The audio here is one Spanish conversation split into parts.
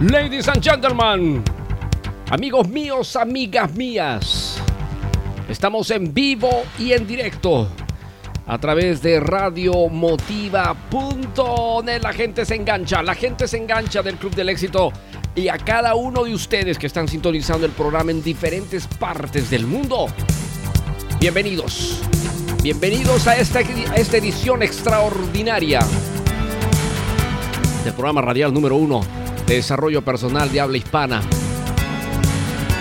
Ladies and gentlemen, amigos míos, amigas mías, estamos en vivo y en directo a través de radiomotiva.net. La gente se engancha, la gente se engancha del Club del Éxito y a cada uno de ustedes que están sintonizando el programa en diferentes partes del mundo. Bienvenidos, bienvenidos a esta, a esta edición extraordinaria del programa radial número uno de desarrollo personal de habla hispana.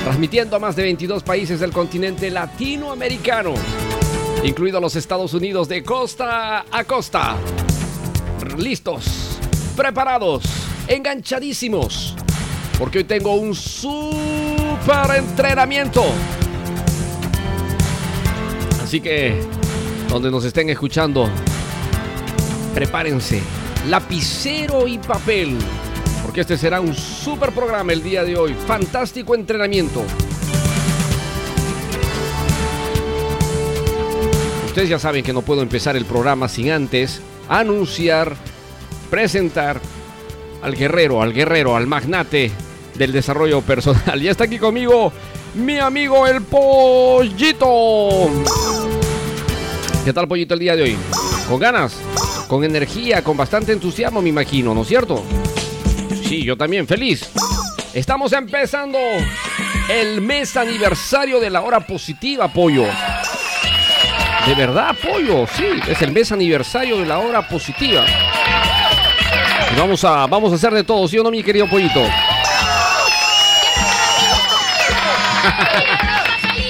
Transmitiendo a más de 22 países del continente latinoamericano, incluidos los Estados Unidos de costa a costa. Listos, preparados, enganchadísimos, porque hoy tengo un super entrenamiento. Así que, donde nos estén escuchando, prepárense, lapicero y papel porque este será un super programa el día de hoy. Fantástico entrenamiento. Ustedes ya saben que no puedo empezar el programa sin antes anunciar, presentar al guerrero, al guerrero, al magnate del desarrollo personal. Ya está aquí conmigo mi amigo el pollito. ¿Qué tal pollito el día de hoy? ¿Con ganas? ¿Con energía? ¿Con bastante entusiasmo me imagino, ¿no es cierto? Sí, yo también, feliz. Estamos empezando el mes aniversario de la hora positiva, pollo. De verdad, pollo, sí, es el mes aniversario de la hora positiva. Y vamos a, vamos a hacer de todo, ¿sí o no, mi querido pollito?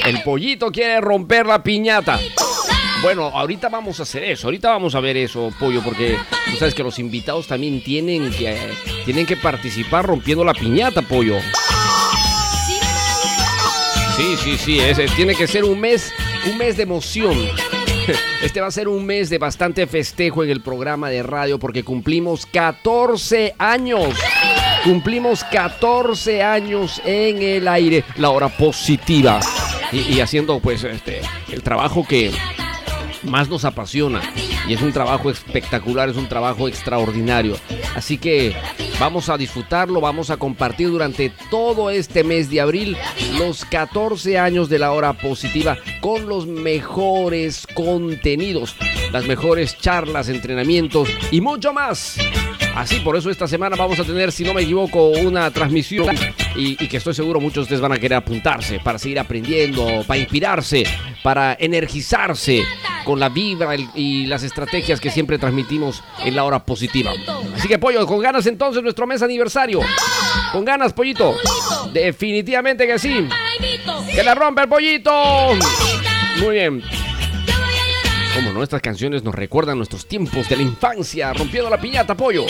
El pollito quiere romper la piñata. Bueno, ahorita vamos a hacer eso, ahorita vamos a ver eso, pollo, porque tú sabes que los invitados también tienen que, tienen que participar rompiendo la piñata, pollo. Sí, sí, sí, ese tiene que ser un mes, un mes de emoción. Este va a ser un mes de bastante festejo en el programa de radio porque cumplimos 14 años. Cumplimos 14 años en el aire, la hora positiva. Y, y haciendo pues este el trabajo que más nos apasiona. Y es un trabajo espectacular, es un trabajo extraordinario. Así que vamos a disfrutarlo, vamos a compartir durante todo este mes de abril los 14 años de la hora positiva con los mejores contenidos, las mejores charlas, entrenamientos y mucho más. Así, por eso esta semana vamos a tener, si no me equivoco, una transmisión y, y, que estoy seguro muchos de ustedes van a querer apuntarse para seguir aprendiendo, para inspirarse, para energizarse con la vibra y las estrategias que siempre transmitimos en la hora positiva. Así que, pollo, con ganas entonces nuestro mes aniversario. Con ganas, pollito. Definitivamente que sí. Que la rompe el pollito. Muy bien. Como no, estas canciones nos recuerdan nuestros tiempos de la infancia, rompiendo la piñata, pollo.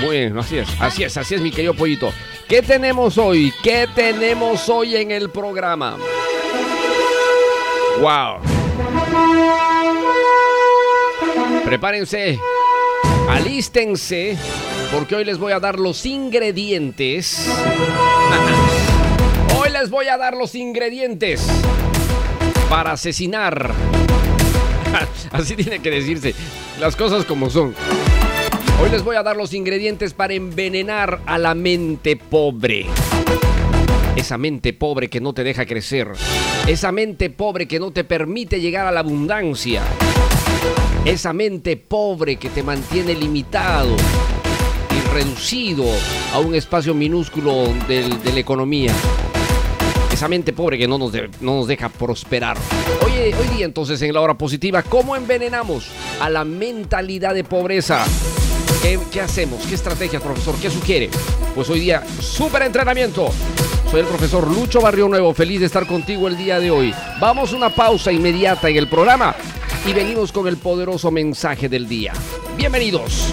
Bien, así es, así es, así es, mi querido pollito. ¿Qué tenemos hoy? ¿Qué tenemos hoy en el programa? ¡Wow! Prepárense, alístense, porque hoy les voy a dar los ingredientes. hoy les voy a dar los ingredientes para asesinar. Así tiene que decirse, las cosas como son. Hoy les voy a dar los ingredientes para envenenar a la mente pobre. Esa mente pobre que no te deja crecer. Esa mente pobre que no te permite llegar a la abundancia. Esa mente pobre que te mantiene limitado y reducido a un espacio minúsculo de la economía. Esa mente pobre que no nos, no nos deja prosperar. Hoy, hoy día entonces en la hora positiva, ¿cómo envenenamos a la mentalidad de pobreza? ¿Qué, ¿Qué, hacemos? ¿Qué estrategias, profesor? ¿Qué sugiere? Pues hoy día, súper entrenamiento. Soy el profesor Lucho Barrio Nuevo, feliz de estar contigo el día de hoy. Vamos a una pausa inmediata en el programa y venimos con el poderoso mensaje del día. Bienvenidos.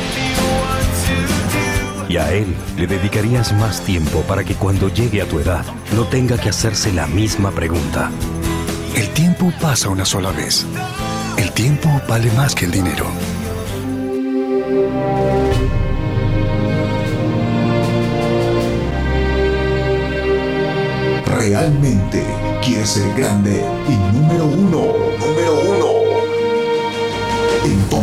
Y a él le dedicarías más tiempo para que cuando llegue a tu edad no tenga que hacerse la misma pregunta. El tiempo pasa una sola vez. El tiempo vale más que el dinero. ¿Realmente quieres ser grande y número uno?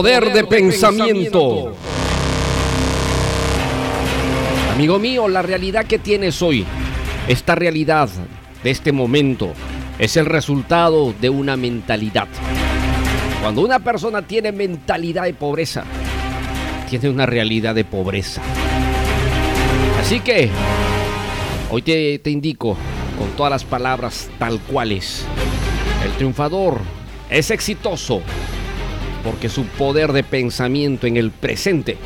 Poder de pensamiento. Amigo mío, la realidad que tienes hoy, esta realidad de este momento, es el resultado de una mentalidad. Cuando una persona tiene mentalidad de pobreza, tiene una realidad de pobreza. Así que hoy te, te indico con todas las palabras tal cuales. El triunfador es exitoso porque su poder de pensamiento en el presente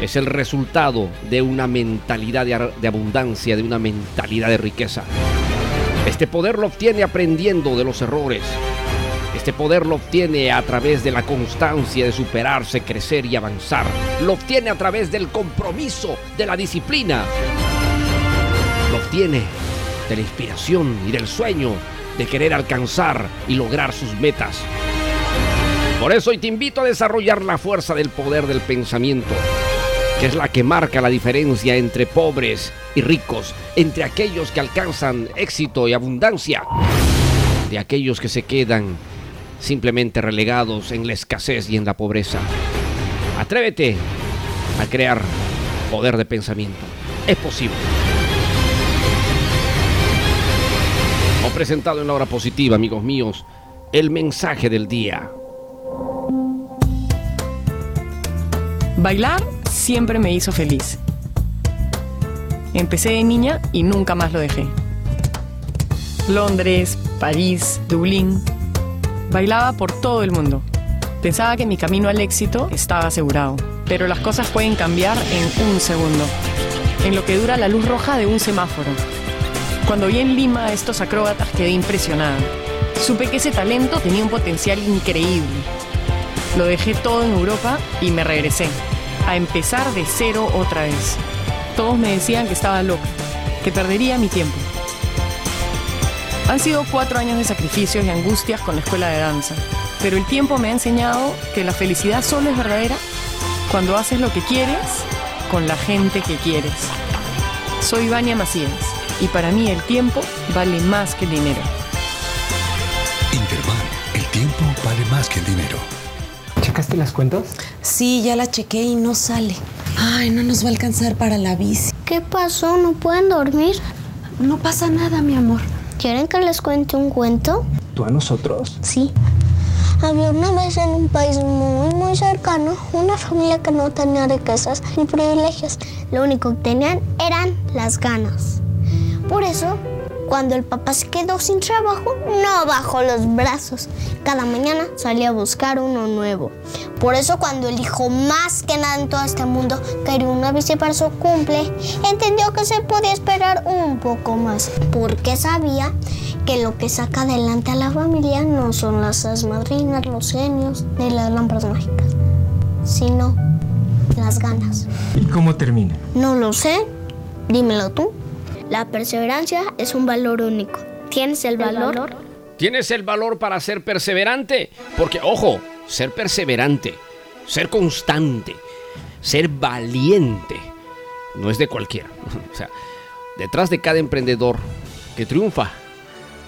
es el resultado de una mentalidad de, abundancia, de una mentalidad de riqueza. Este poder lo obtiene aprendiendo de los errores. Este poder lo obtiene a través de la constancia de superarse, crecer y avanzar. Lo obtiene a través del compromiso, de la disciplina. Lo obtiene de la inspiración y del sueño de querer alcanzar y lograr sus metas. Por eso hoy te invito a desarrollar la fuerza del poder del pensamiento, que es la que marca la diferencia entre pobres y ricos, entre aquellos que alcanzan éxito y abundancia, de aquellos que se quedan simplemente relegados en la escasez y en la pobreza. Atrévete a crear poder de pensamiento. Es posible. He presentado en la hora positiva, amigos míos, el mensaje del día. Bailar siempre me hizo feliz. Empecé de niña y nunca más lo dejé. Londres, París, Dublín. Bailaba por todo el mundo. Pensaba que mi camino al éxito estaba asegurado, pero las cosas pueden cambiar en un segundo. en lo que dura la luz roja de un semáforo. Cuando vi en Lima a estos acróbatas quedé impresionada. Supe que ese talento tenía un potencial increíble. Lo dejé todo en Europa y me regresé, a empezar de cero otra vez. Todos me decían que estaba loca, que perdería mi tiempo. Han sido cuatro años de sacrificios y angustias con la escuela de danza, pero el tiempo me ha enseñado que la felicidad solo es verdadera cuando haces lo que quieres con la gente que quieres. Soy Vania Macías y para mí el tiempo vale más que el dinero. Interbank, el tiempo vale más que el dinero. ¿Checaste las cuentas? Sí, ya la chequé y no sale. Ay, no nos va a alcanzar para la bici. ¿Qué pasó? ¿No pueden dormir? No pasa nada, mi amor. ¿Quieren que les cuente un cuento? ¿Tú a nosotros? Sí. Había una vez en un país muy, muy cercano una familia que no tenía riquezas ni privilegios. Lo único que tenían eran las ganas. Por eso, cuando el papá se quedó sin trabajo, no bajó los brazos. Cada mañana salía a buscar uno nuevo. Por eso cuando el hijo más que nada en todo este mundo quería una bici para su cumple, entendió que se podía esperar un poco más. Porque sabía que lo que saca adelante a la familia no son las madrinas, los genios ni las lámparas mágicas, sino las ganas. ¿Y cómo termina? No lo sé, dímelo tú. La perseverancia es un valor único. ¿Tienes el valor? ¿Tienes el valor para ser perseverante? Porque, ojo, ser perseverante, ser constante, ser valiente, no es de cualquiera. O sea, detrás de cada emprendedor que triunfa,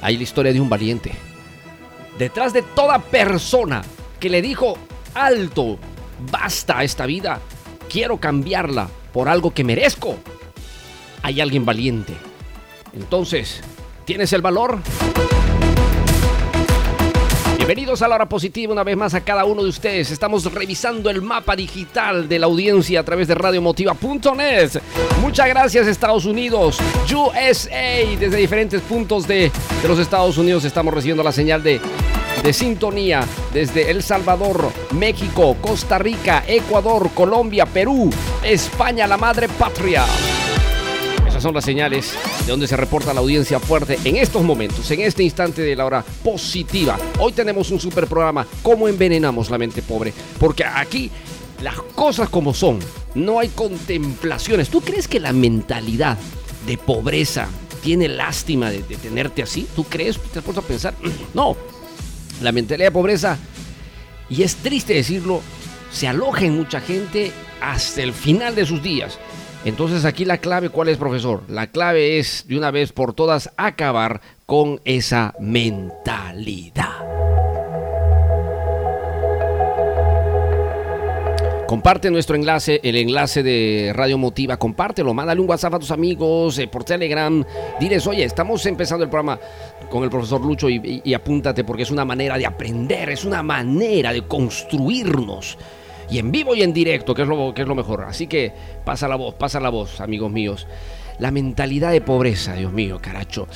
hay la historia de un valiente. Detrás de toda persona que le dijo, alto, basta esta vida, quiero cambiarla por algo que merezco, hay alguien valiente. Entonces, ¿tienes el valor? Bienvenidos a la hora positiva una vez más a cada uno de ustedes. Estamos revisando el mapa digital de la audiencia a través de radiomotiva.net. Muchas gracias Estados Unidos, USA, desde diferentes puntos de, los Estados Unidos estamos recibiendo la señal de sintonía desde El Salvador, México, Costa Rica, Ecuador, Colombia, Perú, España, la madre patria. Esas son las señales de donde se reporta la audiencia fuerte en estos momentos, en este instante de la hora positiva. Hoy tenemos un super programa, ¿Cómo envenenamos la mente pobre? Porque aquí las cosas como son, no hay contemplaciones. ¿Tú crees que la mentalidad de pobreza tiene lástima de, de tenerte así? ¿Tú crees? ¿Te has puesto a pensar? No, la mentalidad de pobreza, y es triste decirlo, se aloja en mucha gente hasta el final de sus días. Entonces aquí la clave, ¿cuál es, profesor? La clave es, de una vez por todas, acabar con esa mentalidad. Comparte nuestro enlace, el enlace de Radio Motiva, compártelo, mándale un WhatsApp a tus amigos, eh, por Telegram, diles, oye, estamos empezando el programa con el profesor Lucho y, apúntate porque es una manera de aprender, es una manera de construirnos. Y en vivo y en directo, que es lo, que es lo mejor. Así que pasa la voz, pasa la voz, amigos míos. La mentalidad de pobreza, Dios mío, caracho.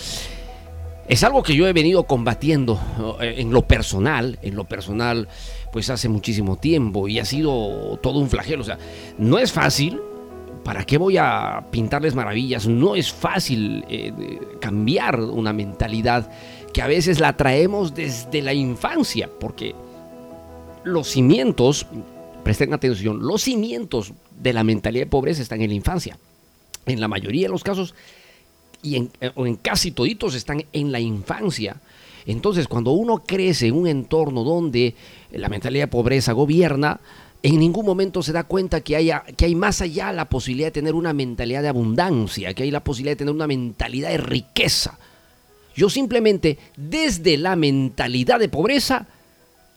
Es algo que yo he venido combatiendo eh, en lo personal, en lo personal, pues hace muchísimo tiempo y ha sido todo un flagelo. O sea, no es fácil. ¿Para qué voy a pintarles maravillas? No es fácil eh, cambiar una mentalidad que a veces la traemos desde la infancia, porque los cimientos, presten atención, los cimientos de la mentalidad de pobreza están en la infancia. En la mayoría de los casos y en, eh, o en casi toditos están en la infancia. Entonces, cuando uno crece en un entorno donde la mentalidad de pobreza gobierna, en ningún momento se da cuenta que, que hay más allá la posibilidad de tener una mentalidad de abundancia, que hay la posibilidad de tener una mentalidad de riqueza. Yo simplemente, desde la mentalidad de pobreza,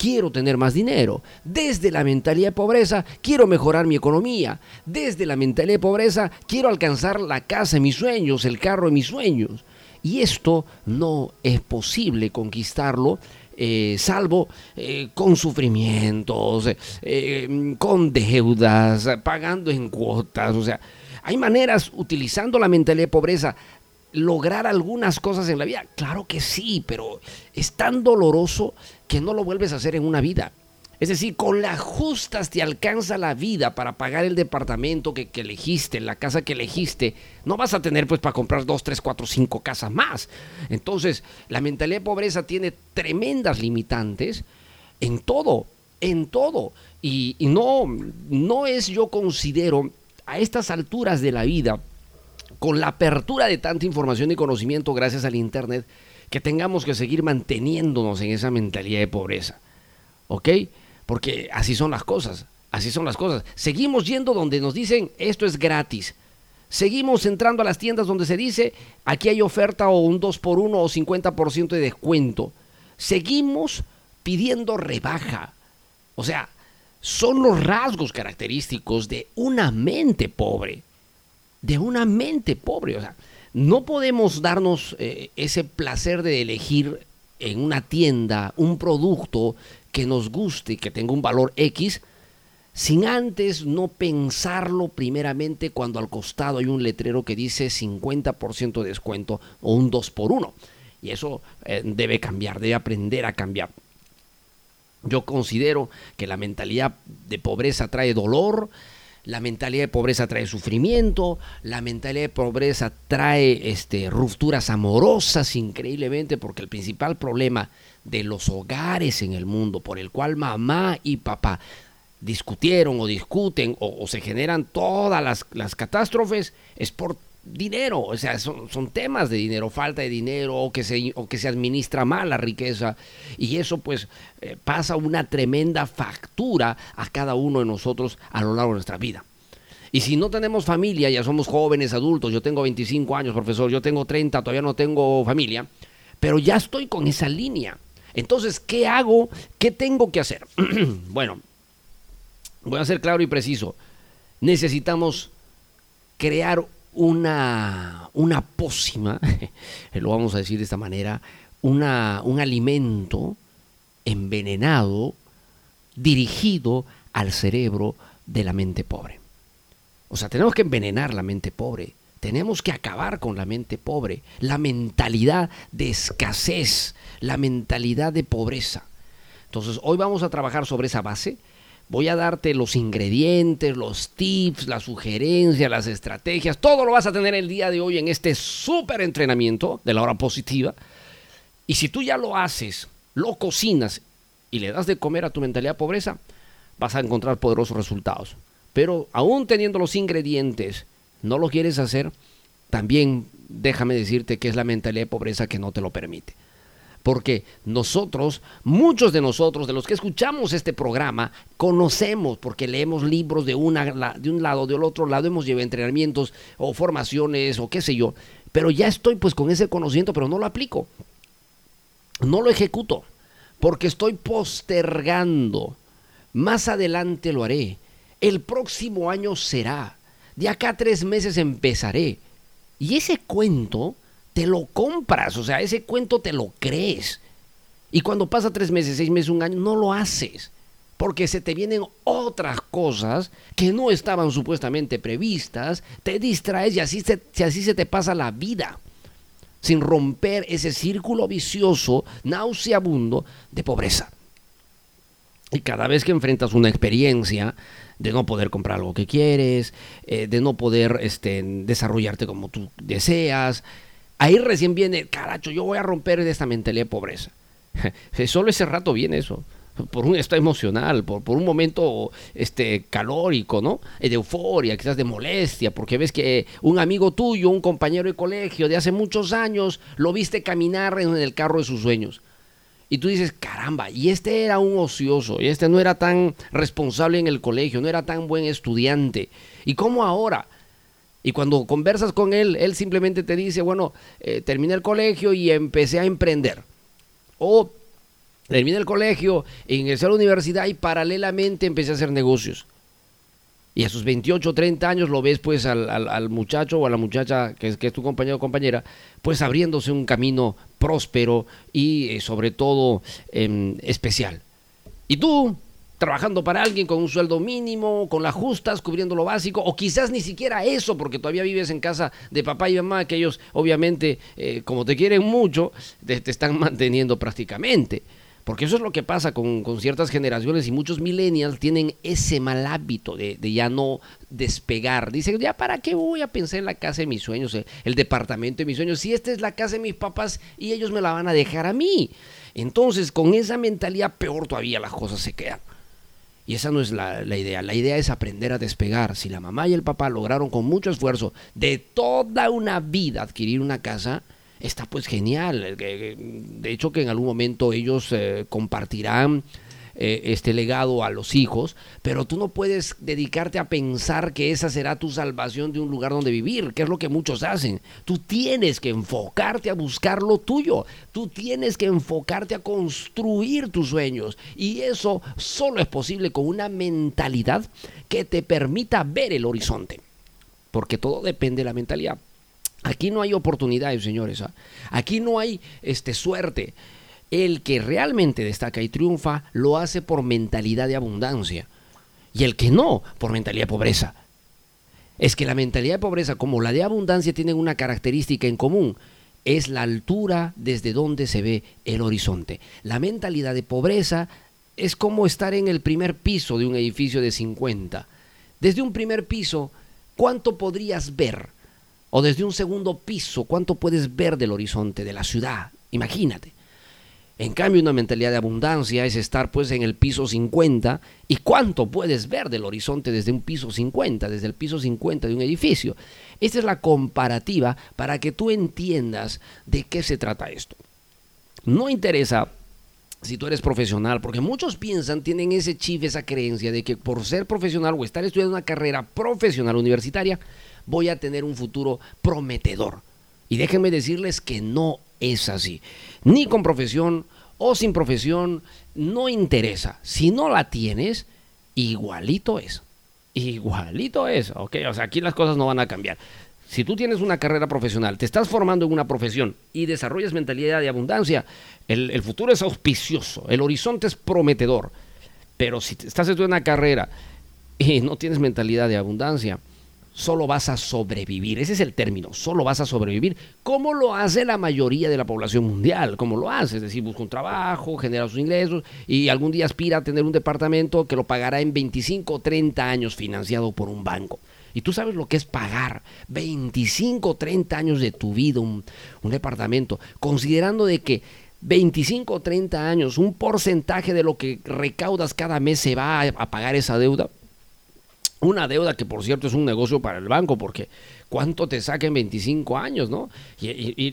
quiero tener más dinero. Desde la mentalidad de pobreza, quiero mejorar mi economía. Desde la mentalidad de pobreza, quiero alcanzar la casa de mis sueños, el carro de mis sueños. Y esto no es posible conquistarlo. eh, salvo eh, con sufrimientos, eh, con deudas, pagando en cuotas. O sea, hay maneras, utilizando la mentalidad de pobreza, lograr algunas cosas en la vida? Claro que sí, pero es tan doloroso que no lo vuelves a hacer en una vida. Es decir, con las justas te alcanza la vida para pagar el departamento que, elegiste, la casa que elegiste. No vas a tener pues para comprar dos, tres, cuatro, cinco casas más. Entonces, la mentalidad de pobreza tiene tremendas limitantes en todo, en todo. Y, y no, no es, yo considero, a estas alturas de la vida, con la apertura de tanta información y conocimiento gracias al Internet, que tengamos que seguir manteniéndonos en esa mentalidad de pobreza. ¿Ok? Porque así son las cosas, así son las cosas. Seguimos yendo donde nos dicen esto es gratis. Seguimos entrando a las tiendas donde se dice aquí hay oferta o un 2 por 1 o 50% de descuento. Seguimos pidiendo rebaja. O sea, son los rasgos característicos de una mente pobre. De una mente pobre. O sea, no podemos darnos eh, ese placer de elegir en una tienda un producto que nos guste, que tenga un valor X, sin antes no pensarlo primeramente cuando al costado hay un letrero que dice 50% de descuento o un 2 por 1 Y eso eh, debe cambiar, debe aprender a cambiar. Yo considero que la mentalidad de pobreza trae dolor, la mentalidad de pobreza trae sufrimiento, la mentalidad de pobreza trae este, rupturas amorosas increíblemente, porque el principal problema de los hogares en el mundo por el cual mamá y papá discutieron o discuten o, se generan todas las, las, catástrofes es por dinero, o sea, son, son, temas de dinero, falta de dinero o que se, o que se administra mal la riqueza y eso pues eh, pasa una tremenda factura a cada uno de nosotros a lo largo de nuestra vida. Y si no tenemos familia, ya somos jóvenes, adultos, yo tengo 25 años, profesor, yo tengo 30, todavía no tengo familia, pero ya estoy con esa línea. Entonces, ¿qué hago? ¿Qué tengo que hacer? bueno, voy a ser claro y preciso. Necesitamos crear una, una pócima, lo vamos a decir de esta manera, una, un alimento envenenado dirigido al cerebro de la mente pobre. O sea, tenemos que envenenar la mente pobre. Tenemos que acabar con la mente pobre, la mentalidad de escasez, la mentalidad de pobreza. Entonces, hoy vamos a trabajar sobre esa base. Voy a darte los ingredientes, los tips, las sugerencias, las estrategias. Todo lo vas a tener el día de hoy en este súper entrenamiento de la hora positiva. Y si tú ya lo haces, lo cocinas y le das de comer a tu mentalidad pobreza, vas a encontrar poderosos resultados. Pero aún teniendo los ingredientes, no lo quieres hacer, también déjame decirte que es la mentalidad de pobreza que no te lo permite. Porque nosotros, muchos de nosotros, de los que escuchamos este programa, conocemos, porque leemos libros de, de un lado, del otro lado, hemos llevado entrenamientos o formaciones o qué sé yo, pero ya estoy pues con ese conocimiento, pero no lo aplico. No lo ejecuto, porque estoy postergando. Más adelante lo haré. El próximo año será de acá a tres meses empezaré. Y ese cuento te lo compras, o sea, ese cuento te lo crees. Y cuando pasa tres meses, seis meses, un año, no lo haces. Porque se te vienen otras cosas que no estaban supuestamente previstas, te distraes y así se, así se te pasa la vida. Sin romper ese círculo vicioso, nauseabundo de pobreza. Y cada vez que enfrentas una experiencia de no poder comprar algo que quieres, eh, de no poder este, desarrollarte como tú deseas. Ahí recién viene, caracho, yo voy a romper esta mentalidad de pobreza. Solo ese rato viene eso, por un estado emocional, por, por un momento este, calórico, ¿no? De euforia, quizás de molestia, porque ves que un amigo tuyo, un compañero de colegio de hace muchos años, lo viste caminar en el carro de sus sueños y tú dices, caramba, y este era un ocioso, y este no era tan responsable en el colegio, no era tan buen estudiante. ¿Y cómo ahora? Y cuando conversas con él, él simplemente te dice, bueno, eh, terminé el colegio y empecé a emprender. O terminé el colegio, ingresé a la universidad y paralelamente empecé a hacer negocios. Y a sus 28 30 años lo ves pues al, muchacho o a la muchacha que es, tu compañero o compañera, pues abriéndose un camino próspero y eh, sobre todo em, especial. Y tú, trabajando para alguien con un sueldo mínimo, con las justas, cubriendo lo básico, o quizás ni siquiera eso, porque todavía vives en casa de papá y mamá, que ellos obviamente, eh, como te quieren mucho, te están manteniendo prácticamente. Porque eso es lo que pasa con, con ciertas generaciones y muchos millennials tienen ese mal hábito de, de, ya no despegar. Dicen, ya para qué voy a pensar en la casa de mis sueños, el, el departamento de mis sueños, si esta es la casa de mis papás y ellos me la van a dejar a mí. Entonces, con esa mentalidad, peor todavía las cosas se quedan. Y esa no es la, la, idea. La idea es aprender a despegar. Si la mamá y el papá lograron con mucho esfuerzo de toda una vida adquirir una casa, está pues genial. De hecho que en algún momento ellos eh, compartirán eh, este legado a los hijos, pero tú no puedes dedicarte a pensar que esa será tu salvación de un lugar donde vivir, que es lo que muchos hacen. Tú tienes que enfocarte a buscar lo tuyo, tú tienes que enfocarte a construir tus sueños y eso solo es posible con una mentalidad que te permita ver el horizonte, porque todo depende de la mentalidad. Aquí no hay oportunidades, señores. ¿ah? Aquí no hay este, suerte. El que realmente destaca y triunfa lo hace por mentalidad de abundancia. Y el que no, por mentalidad de pobreza. Es que la mentalidad de pobreza como la de abundancia tienen una característica en común. Es la altura desde donde se ve el horizonte. La mentalidad de pobreza es como estar en el primer piso de un edificio de 50. Desde un primer piso, ¿cuánto podrías ver? O desde un segundo piso, ¿cuánto puedes ver del horizonte de la ciudad? Imagínate. En cambio, una mentalidad de abundancia es estar pues en el piso 50 y cuánto puedes ver del horizonte desde un piso 50, desde el piso 50 de un edificio. Esta es la comparativa para que tú entiendas de qué se trata esto. No interesa si tú eres profesional, porque muchos piensan, tienen ese chip, esa creencia de que por ser profesional o estar estudiando una carrera profesional universitaria, voy a tener un futuro prometedor. Y déjenme decirles que no es así. Ni con profesión o sin profesión, no interesa. Si no la tienes, igualito es. Igualito es, ¿ok? O sea, aquí las cosas no van a cambiar. Si tú tienes una carrera profesional, te estás formando en una profesión y desarrollas mentalidad de abundancia, el, el futuro es auspicioso, el horizonte es prometedor. Pero si estás estudiando una carrera y no tienes mentalidad de abundancia, solo vas a sobrevivir. Ese es el término, solo vas a sobrevivir. ¿Cómo lo hace la mayoría de la población mundial? ¿Cómo lo hace? Es decir, busca un trabajo, genera sus ingresos y algún día aspira a tener un departamento que lo pagará en 25 o 30 años financiado por un banco. Y tú sabes lo que es pagar 25 o 30 años de tu vida un, un departamento, considerando de que 25 o 30 años, un porcentaje de lo que recaudas cada mes se va a, a pagar esa deuda. Una deuda que, por cierto, es un negocio para el banco, porque ¿cuánto te saca en 25 años, no? Y,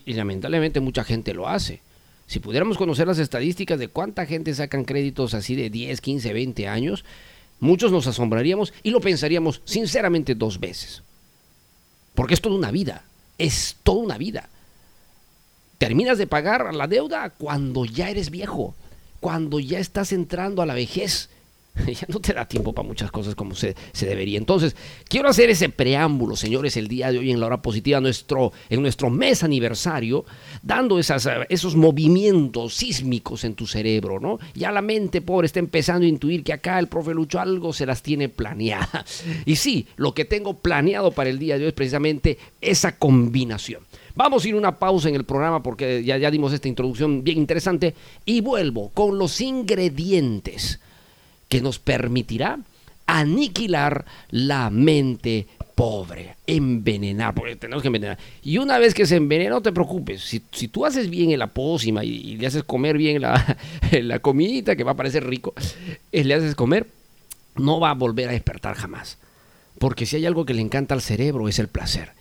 y, lamentablemente mucha gente lo hace. Si pudiéramos conocer las estadísticas de cuánta gente sacan créditos así de 10, 15, 20 años, muchos nos asombraríamos y lo pensaríamos sinceramente dos veces. Porque es toda una vida, es toda una vida. Terminas de pagar la deuda cuando ya eres viejo, cuando ya estás entrando a la vejez ya no te da tiempo para muchas cosas como se, se, debería. Entonces, quiero hacer ese preámbulo, señores, el día de hoy en la hora positiva, nuestro, en nuestro mes aniversario, dando esas, esos movimientos sísmicos en tu cerebro, ¿no? Ya la mente pobre está empezando a intuir que acá el profe Lucho algo se las tiene planeadas. Y sí, lo que tengo planeado para el día de hoy es precisamente esa combinación. Vamos a ir una pausa en el programa porque ya, ya dimos esta introducción bien interesante y vuelvo con los ingredientes que nos permitirá aniquilar la mente pobre, envenenar, porque tenemos que envenenar. Y una vez que se envenena, no te preocupes, si, si tú haces bien en la pócima y, le haces comer bien la, la comidita, que va a parecer rico, y le haces comer, no va a volver a despertar jamás. Porque si hay algo que le encanta al cerebro es el placer.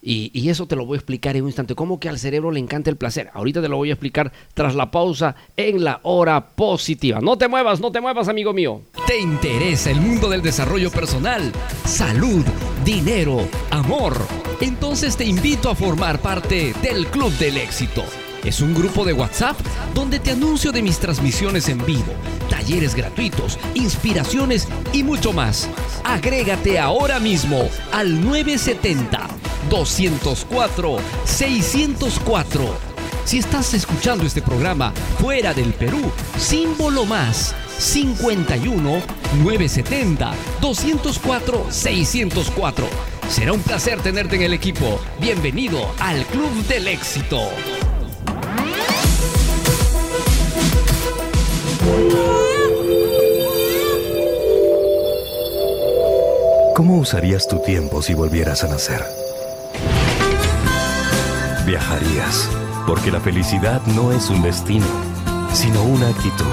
Y, eso te lo voy a explicar en un instante. ¿Cómo que al cerebro le encanta el placer? Ahorita te lo voy a explicar tras la pausa en la hora positiva. No te muevas, no te muevas, amigo mío. ¿Te interesa el mundo del desarrollo personal? Salud, dinero, amor. Entonces te invito a formar parte del Club del Éxito. Es un grupo de WhatsApp donde te anuncio de mis transmisiones en vivo, talleres gratuitos, inspiraciones y mucho más. Agrégate ahora mismo al 970 204 604. Si estás escuchando este programa fuera del Perú, símbolo más 51 970 204 604. Será un placer tenerte en el equipo. Bienvenido al Club del Éxito. ¿Cómo usarías tu tiempo si volvieras a nacer? Viajarías, porque la felicidad no es un destino, sino una actitud.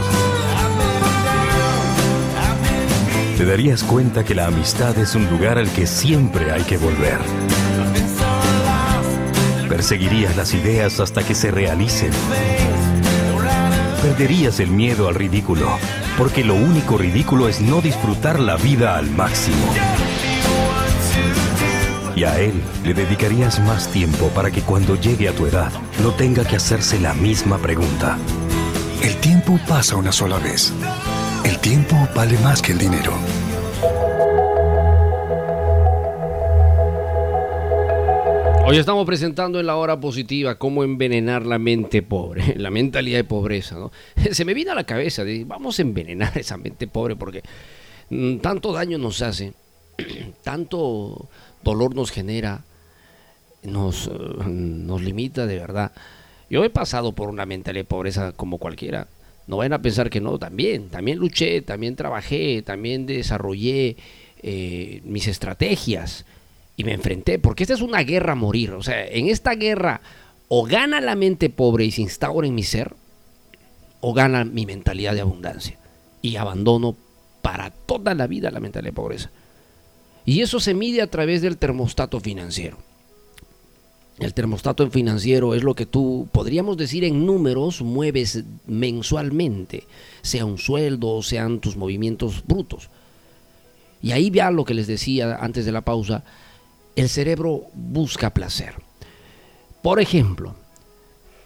Te darías cuenta que la amistad es un lugar al que siempre hay que volver. Perseguirías las ideas hasta que se realicen. Perderías el miedo al ridículo, porque lo único ridículo es no disfrutar la vida al máximo. Y a él le dedicarías más tiempo para que cuando llegue a tu edad no tenga que hacerse la misma pregunta. El tiempo pasa una sola vez. El tiempo vale más que el dinero. Hoy estamos presentando en la hora positiva cómo envenenar la mente pobre, la mentalidad de pobreza. ¿no? Se me vino a la cabeza, de, vamos a envenenar esa mente pobre porque mm, tanto daño nos hace, tanto dolor nos genera, nos, eh, nos limita de verdad. Yo he pasado por una mentalidad de pobreza como cualquiera. No vayan a pensar que no, también, también luché, también trabajé, también desarrollé eh, mis estrategias y me enfrenté, porque esta es una guerra a morir. O sea, en esta guerra o gana la mente pobre y se instaura en mi ser, o gana mi mentalidad de abundancia y abandono para toda la vida la mentalidad de pobreza. Y eso se mide a través del termostato financiero. El termostato financiero es lo que tú, podríamos decir en números, mueves mensualmente, sea un sueldo o sean tus movimientos brutos. Y ahí ya lo que les decía antes de la pausa, el cerebro busca placer. Por ejemplo,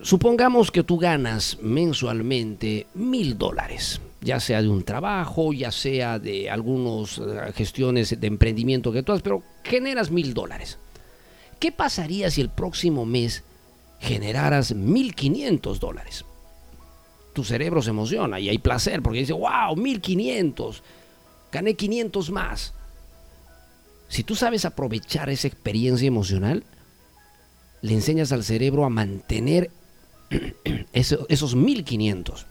supongamos que tú ganas mensualmente mil dólares, ya sea de un trabajo, ya sea de algunas gestiones de emprendimiento que tú pero generas mil dólares. ¿Qué pasaría si el próximo mes generaras 1.500 dólares? Tu cerebro se emociona y hay placer porque dice, wow, 1.500, gané 500 más. Si tú sabes aprovechar esa experiencia emocional, le enseñas al cerebro a mantener esos 1.500.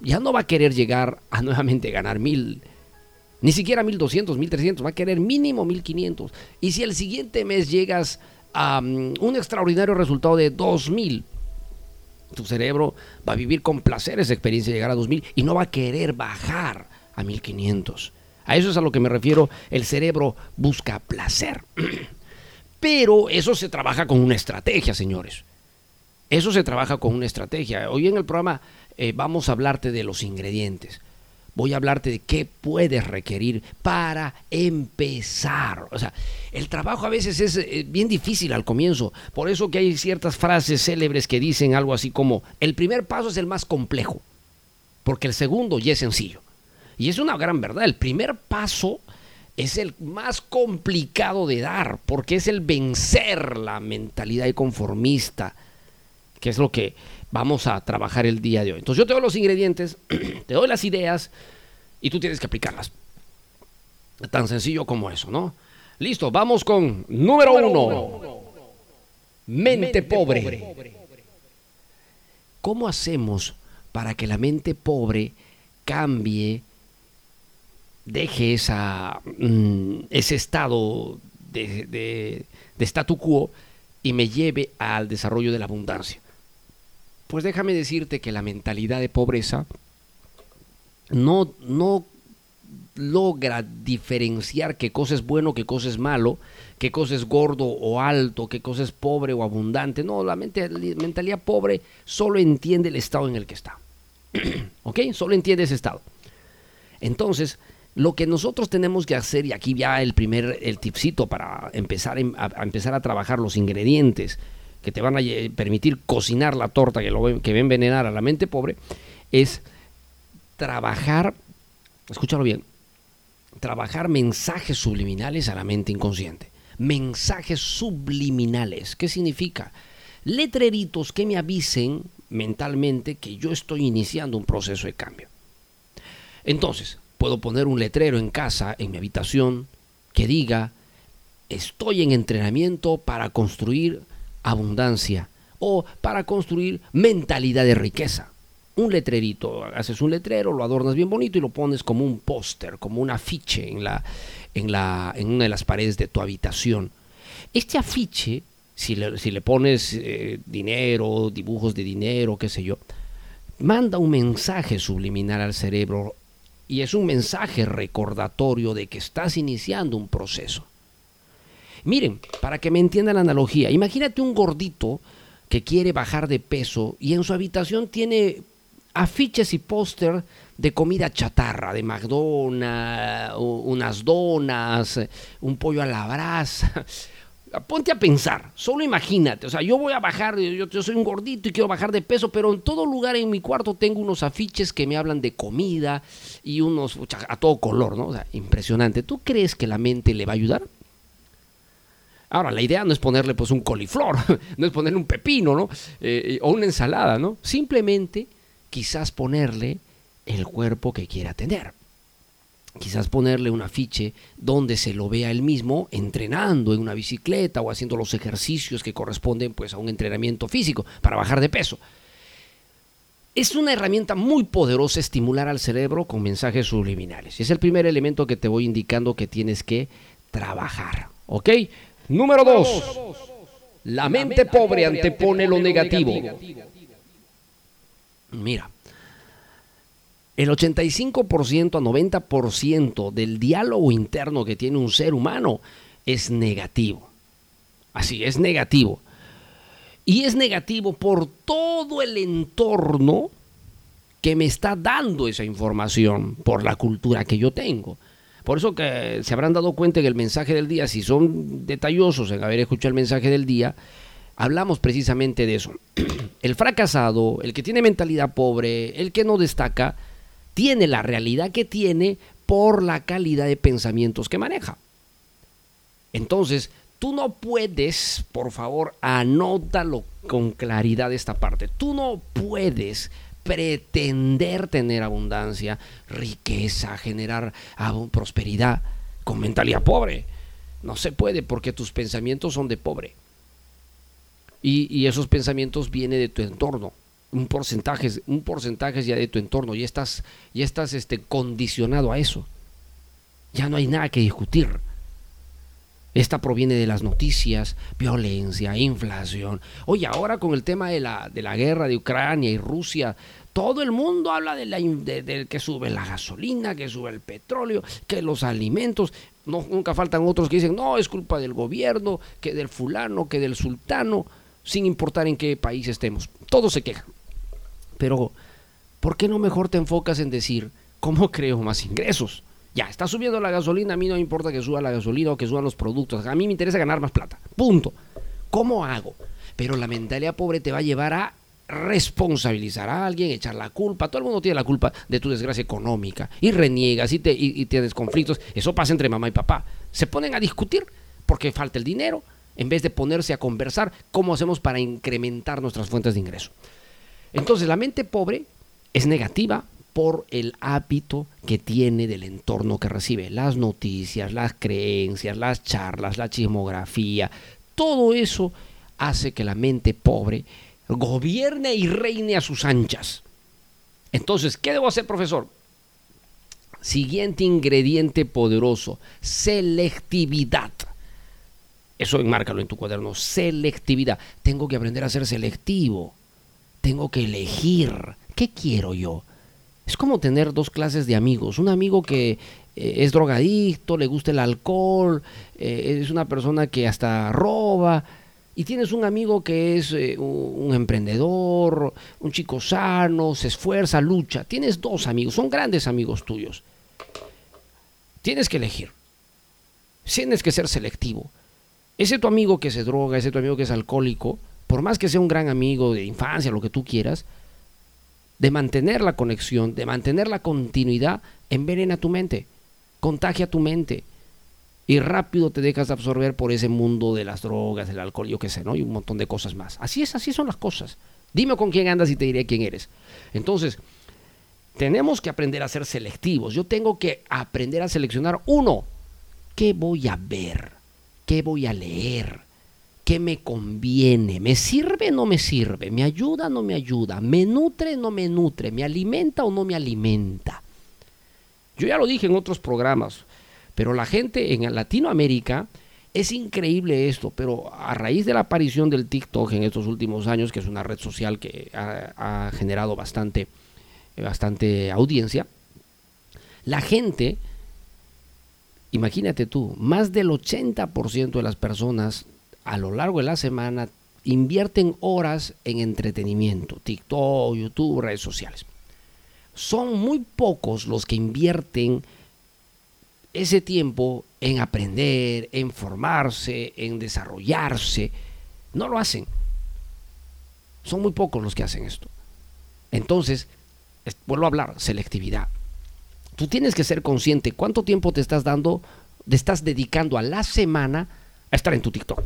Ya no va a querer llegar a nuevamente ganar 1.000 ni siquiera 1200, 1300, va a querer mínimo 1500. Y si el siguiente mes llegas a um, un extraordinario resultado de 2000, tu cerebro va a vivir con placer esa experiencia de llegar a 2000 y no va a querer bajar a 1500. A eso es a lo que me refiero, el cerebro busca placer. Pero eso se trabaja con una estrategia, señores. Eso se trabaja con una estrategia. Hoy en el programa eh, vamos a hablarte de los ingredientes voy a hablarte de qué puedes requerir para empezar. O sea, el trabajo a veces es eh, bien difícil al comienzo. Por eso que hay ciertas frases célebres que dicen algo así como, el primer paso es el más complejo, porque el segundo ya es sencillo. Y es una gran verdad, el primer paso es el más complicado de dar, porque es el vencer la mentalidad conformista, que es lo que vamos a trabajar el día de hoy. Entonces yo te doy los ingredientes, te doy las ideas y tú tienes que aplicarlas. Tan sencillo como eso, ¿no? Listo, vamos con número, uno. Mente, pobre. ¿Cómo hacemos para que la mente pobre cambie, deje mm, ese estado de, de, statu quo y me lleve al desarrollo de la abundancia? Pues déjame decirte que la mentalidad de pobreza no, no logra diferenciar qué cosa es bueno, qué cosa es malo, qué cosa es gordo o alto, qué cosa es pobre o abundante. No, la, mentalidad pobre solo entiende el estado en el que está. ¿Ok? Solo entiende ese estado. Entonces, lo que nosotros tenemos que hacer, y aquí ya el primer, el tipcito para empezar a empezar a trabajar los ingredientes que te van a permitir cocinar la torta que, lo, que va a envenenar a la mente pobre, es trabajar, escúchalo bien, trabajar mensajes subliminales a la mente inconsciente. Mensajes subliminales. ¿Qué significa? Letreritos que me avisen mentalmente que yo estoy iniciando un proceso de cambio. Entonces, puedo poner un letrero en casa, en mi habitación, que diga, estoy en entrenamiento para construir abundancia o para construir mentalidad de riqueza. un letrerito, haces un letrero, lo adornas bien bonito y lo pones como un póster, como un afiche en, la, en, la, en una de las paredes de tu habitación. Este afiche, si le, si le pones eh, dinero, dibujos de dinero, qué sé yo, manda un mensaje subliminal al cerebro y es un mensaje recordatorio de que estás iniciando un proceso. Miren, para que me entiendan la analogía, imagínate un gordito que quiere bajar de peso y en su habitación tiene afiches y póster de comida chatarra, de McDonald's, unas donas, un pollo a la brasa. Ponte a pensar, solo imagínate, o sea, yo voy a bajar, yo, yo, soy un gordito y quiero bajar de peso, pero en todo lugar en mi cuarto tengo unos afiches que me hablan de comida y unos a todo color, ¿no? O sea, impresionante. ¿Tú crees que la mente le va a ayudar? Ahora, la idea no es ponerle pues un coliflor, no es ponerle un pepino, ¿no? Eh, o una ensalada, ¿no? Simplemente quizás ponerle el cuerpo que quiera tener. Quizás ponerle un afiche donde se lo vea él mismo entrenando en una bicicleta o haciendo los ejercicios que corresponden pues a un entrenamiento físico para bajar de peso. Es una herramienta muy poderosa estimular al cerebro con mensajes subliminales. Es el primer elemento que te voy indicando que tienes que trabajar. ¿Ok? Número dos. La mente pobre antepone lo negativo. Mira, el 85% a 90% del diálogo interno que tiene un ser humano es negativo. Así, es negativo. Y es negativo por todo el entorno que me está dando esa información, por la cultura que yo tengo. Por eso que se habrán dado cuenta en el mensaje del día, si son detallosos en haber escuchado el mensaje del día, hablamos precisamente de eso. El fracasado, el que tiene mentalidad pobre, el que no destaca, tiene la realidad que tiene por la calidad de pensamientos que maneja. Entonces, tú no puedes, por favor, anótalo con claridad esta parte. Tú no puedes pretender tener abundancia, riqueza, generar prosperidad con mentalidad pobre. No se puede porque tus pensamientos son de pobre. Y, esos pensamientos vienen de tu entorno. Un porcentaje, un porcentaje ya de tu entorno. Y estás, ya estás este, condicionado a eso. Ya no hay nada que discutir. Esta proviene de las noticias, violencia, inflación. Oye, ahora con el tema de la, de la guerra de Ucrania y Rusia, todo el mundo habla de, la, que sube la gasolina, que sube el petróleo, que los alimentos. No, nunca faltan otros que dicen, no, es culpa del gobierno, que del fulano, que del sultano sin importar en qué país estemos. Todos se quejan. Pero, ¿por qué no mejor te enfocas en decir, ¿cómo creo más ingresos? Ya, está subiendo la gasolina, a mí no me importa que suba la gasolina o que suban los productos, a mí me interesa ganar más plata. Punto. ¿Cómo hago? Pero la mentalidad pobre te va a llevar a responsabilizar a alguien, echar la culpa. Todo el mundo tiene la culpa de tu desgracia económica y reniegas y, te, y tienes conflictos. Eso pasa entre mamá y papá. Se ponen a discutir porque falta el dinero, en vez de ponerse a conversar cómo hacemos para incrementar nuestras fuentes de ingreso. Entonces la mente pobre es negativa por el hábito que tiene del entorno que recibe, las noticias, las creencias, las charlas, la chismografía, todo eso hace que la mente pobre gobierne y reine a sus anchas. Entonces, ¿qué debo hacer, profesor? Siguiente ingrediente poderoso, selectividad. Eso enmárcalo en tu cuaderno. Selectividad. Tengo que aprender a ser selectivo. Tengo que elegir. ¿Qué quiero yo? Es como tener dos clases de amigos. Un amigo que eh, es drogadicto, le gusta el alcohol, eh, es una persona que hasta roba. Y tienes un amigo que es eh, un, un emprendedor, un chico sano, se esfuerza, lucha. Tienes dos amigos, son grandes amigos tuyos. Tienes que elegir. Tienes que ser selectivo. Ese tu amigo que se droga, ese tu amigo que es alcohólico, por más que sea un gran amigo de infancia, lo que tú quieras, de mantener la conexión, de mantener la continuidad, envenena tu mente, contagia tu mente y rápido te dejas de absorber por ese mundo de las drogas, del alcohol, yo qué sé, ¿no? Y un montón de cosas más. Así es, así son las cosas. Dime con quién andas y te diré quién eres. Entonces, tenemos que aprender a ser selectivos. Yo tengo que aprender a seleccionar uno. ¿Qué voy a ver? ¿Qué voy a leer? ¿Qué me conviene? ¿Me sirve o no me sirve? ¿Me ayuda o no me ayuda? ¿Me nutre o no me nutre? ¿Me alimenta o no me alimenta? Yo ya lo dije en otros programas, pero la gente en Latinoamérica es increíble esto, pero a raíz de la aparición del TikTok en estos últimos años, que es una red social que ha, ha generado bastante, bastante audiencia, la gente, imagínate tú, más del 80% de las personas a lo largo de la semana invierten horas en entretenimiento, TikTok, YouTube, redes sociales. Son muy pocos los que invierten ese tiempo en aprender, en formarse, en desarrollarse. No lo hacen. Son muy pocos los que hacen esto. Entonces, vuelvo a hablar, selectividad. Tú tienes que ser consciente cuánto tiempo te estás dando, te estás dedicando a la semana a estar en tu TikTok.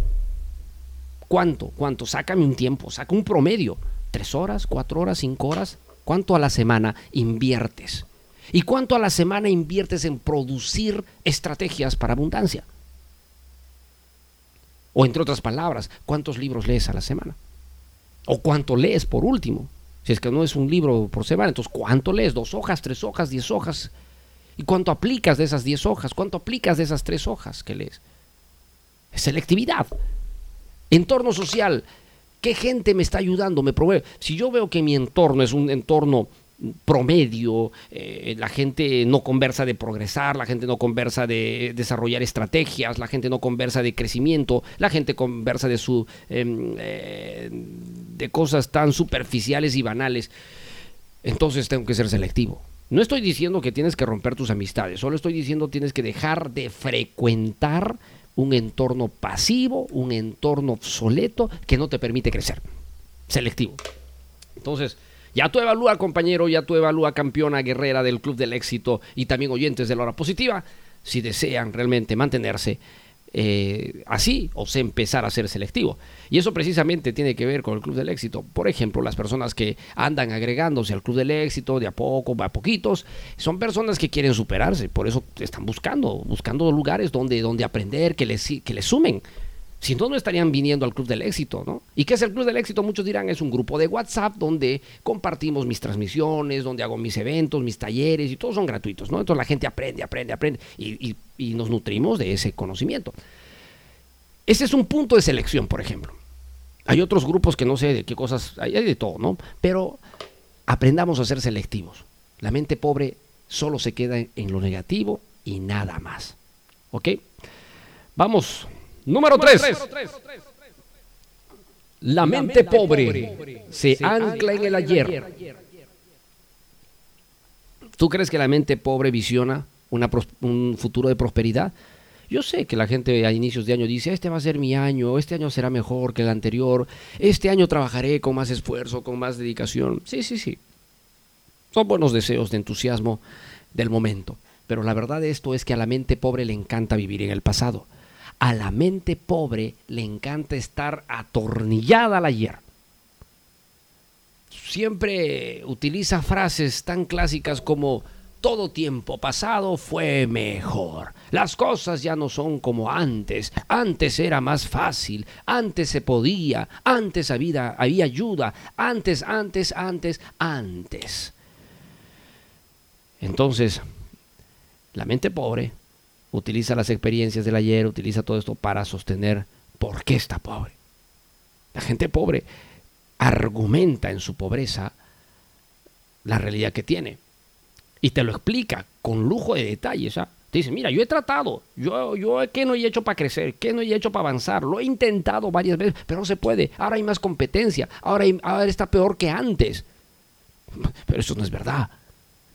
¿Cuánto? ¿Cuánto? Sácame un tiempo, saca un promedio. ¿Tres horas? ¿Cuatro horas? ¿Cinco horas? ¿Cuánto a la semana inviertes? ¿Y cuánto a la semana inviertes en producir estrategias para abundancia? O entre otras palabras, ¿cuántos libros lees a la semana? ¿O cuánto lees por último? Si es que no es un libro por semana, entonces ¿cuánto lees? ¿Dos hojas, tres hojas, diez hojas? ¿Y cuánto aplicas de esas diez hojas? ¿Cuánto aplicas de esas tres hojas que lees? Es selectividad. Entorno social. ¿Qué gente me está ayudando? Me provee. Si yo veo que mi entorno es un entorno promedio, eh, la gente no conversa de progresar, la gente no conversa de desarrollar estrategias, la gente no conversa de crecimiento, la gente conversa de su em, eh, de cosas tan superficiales y banales. Entonces tengo que ser selectivo. No estoy diciendo que tienes que romper tus amistades, solo estoy diciendo que tienes que dejar de frecuentar un entorno pasivo, un entorno obsoleto que no te permite crecer. Selectivo. Entonces, ya tú evalúa, compañero, ya tú evalúa, campeona guerrera del Club del Éxito y también oyentes de la hora positiva, si desean realmente mantenerse eh, así o se empezar a ser selectivo. Y eso precisamente tiene que ver con el Club del Éxito. Por ejemplo, las personas que andan agregándose al Club del Éxito de a poco, a poquitos, son personas que quieren superarse, por eso están buscando, buscando lugares donde, donde aprender, que les, que les sumen. Si no, no estarían viniendo al Club del Éxito, ¿no? ¿Y qué es el Club del Éxito? Muchos dirán, es un grupo de WhatsApp donde compartimos mis transmisiones, donde hago mis eventos, mis talleres y todos son gratuitos, ¿no? Entonces la gente aprende, aprende, aprende y, y nos nutrimos de ese conocimiento. Ese es un punto de selección, por ejemplo. Hay otros grupos que no sé de qué cosas, hay de todo, ¿no? Pero aprendamos a ser selectivos. La mente pobre solo se queda en lo negativo y nada más. ¿Ok? Vamos Número 3. La mente pobre se ancla en el ayer. ¿Tú crees que la mente pobre visiona un futuro de prosperidad? Yo sé que la gente a inicios de año dice, este va a ser mi año, este año será mejor que el anterior, este año trabajaré con más esfuerzo, con más dedicación. Sí, sí, sí. Son buenos deseos de entusiasmo del momento. Pero la verdad de esto es que a la mente pobre le encanta vivir en el pasado. A la mente pobre le encanta estar atornillada al ayer. Siempre utiliza frases tan clásicas como todo tiempo pasado fue mejor. Las cosas ya no son como antes. Antes era más fácil. Antes se podía. Antes había, había ayuda. Antes, antes, antes, antes. Entonces, la mente pobre utiliza las experiencias del ayer, utiliza todo esto para sostener por qué está pobre. La gente pobre argumenta en su pobreza la realidad que tiene y te lo explica con lujo de detalles. ¿ah? Te dice, mira, yo he tratado, yo, yo, ¿qué no he hecho para crecer? ¿Qué no he hecho para avanzar? Lo he intentado varias veces, pero no se puede. Ahora hay más competencia, ahora, ahora está peor que antes. Pero eso no es verdad.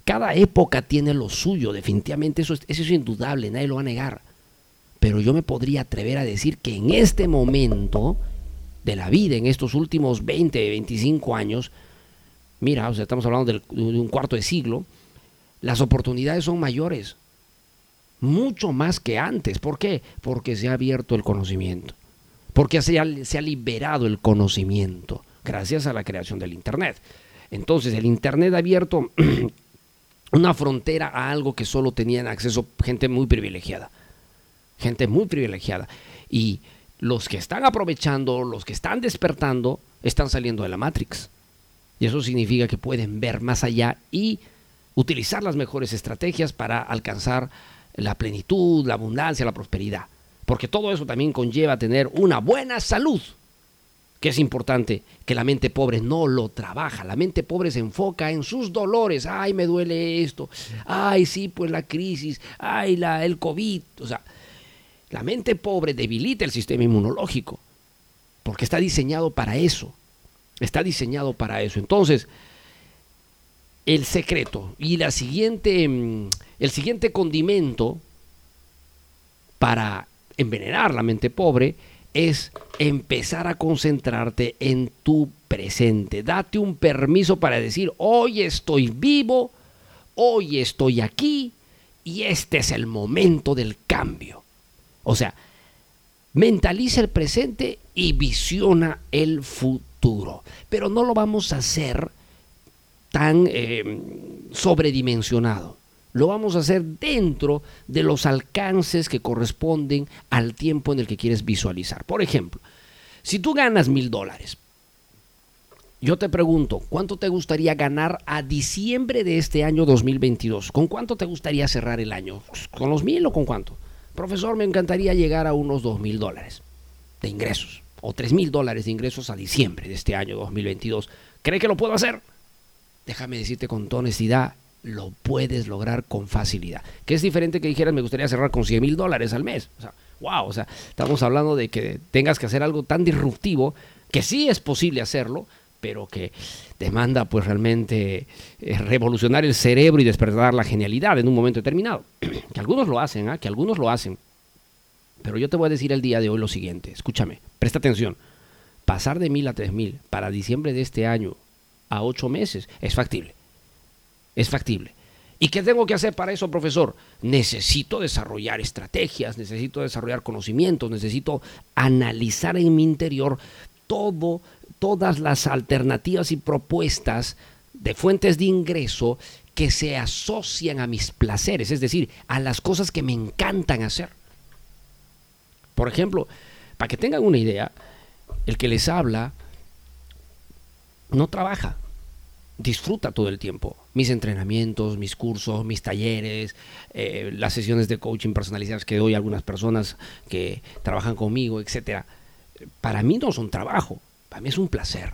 Cada época tiene lo suyo, definitivamente, eso, es indudable, nadie lo va a negar. Pero yo me podría atrever a decir que en este momento de la vida, en estos últimos 20, 25 años, mira, o sea, estamos hablando de un cuarto de siglo, las oportunidades son mayores, mucho más que antes. ¿Por qué? Porque se ha abierto el conocimiento, porque se ha, se ha liberado el conocimiento gracias a la creación del Internet. Entonces, el Internet abierto una frontera a algo que solo tenían acceso gente muy privilegiada. Gente muy privilegiada. Y los que están aprovechando, los que están despertando, están saliendo de la Matrix. Y eso significa que pueden ver más allá y utilizar las mejores estrategias para alcanzar la plenitud, la abundancia, la prosperidad. Porque todo eso también conlleva tener una buena salud, que es importante que la mente pobre no lo trabaja. La mente pobre se enfoca en sus dolores. Ay, me duele esto. Ay, sí, pues la crisis. Ay, la, el COVID. O sea, la mente pobre debilita el sistema inmunológico, porque está diseñado para eso. Está diseñado para eso. Entonces, el secreto y la siguiente, mm, el siguiente condimento para envenenar la mente pobre es empezar a concentrarte en tu presente. Date un permiso para decir, hoy estoy vivo, hoy estoy aquí y este es el momento del cambio. O sea, mentaliza el presente y visiona el futuro. Pero no lo vamos a hacer tan eh, sobredimensionado. Lo vamos a hacer dentro de los alcances que corresponden al tiempo en el que quieres visualizar. Por ejemplo, si tú ganas mil dólares, yo te pregunto, ¿cuánto te gustaría ganar a diciembre de este año 2022? ¿Con cuánto te gustaría cerrar el año? ¿Con los mil o con cuánto? Profesor, me encantaría llegar a unos dos mil dólares de ingresos o tres mil dólares de ingresos a diciembre de este año 2022. ¿Cree que lo puedo hacer? déjame decirte con toda honestidad, lo puedes lograr con facilidad. Que es diferente que dijeras, me gustaría cerrar con 100 mil dólares al mes. O sea, wow, o sea, estamos hablando de que tengas que hacer algo tan disruptivo, que sí es posible hacerlo, pero que demanda pues realmente eh, revolucionar el cerebro y despertar la genialidad en un momento determinado. que algunos lo hacen, ¿ah? que algunos lo hacen. Pero yo te voy a decir el día de hoy lo siguiente, escúchame, presta atención. Pasar de mil a tres mil para diciembre de este año a ocho meses. Es factible. Es factible. ¿Y qué tengo que hacer para eso, profesor? Necesito desarrollar estrategias, necesito desarrollar conocimientos, necesito analizar en mi interior todo, todas las alternativas y propuestas de fuentes de ingreso que se asocian a mis placeres, es decir, a las cosas que me encantan hacer. Por ejemplo, para que tengan una idea, el que les habla no trabaja, disfruta todo el tiempo. Mis entrenamientos, mis cursos, mis talleres, eh, las sesiones de coaching personalizadas que doy a algunas personas que trabajan conmigo, etc. Para mí no es un trabajo, para mí es un placer.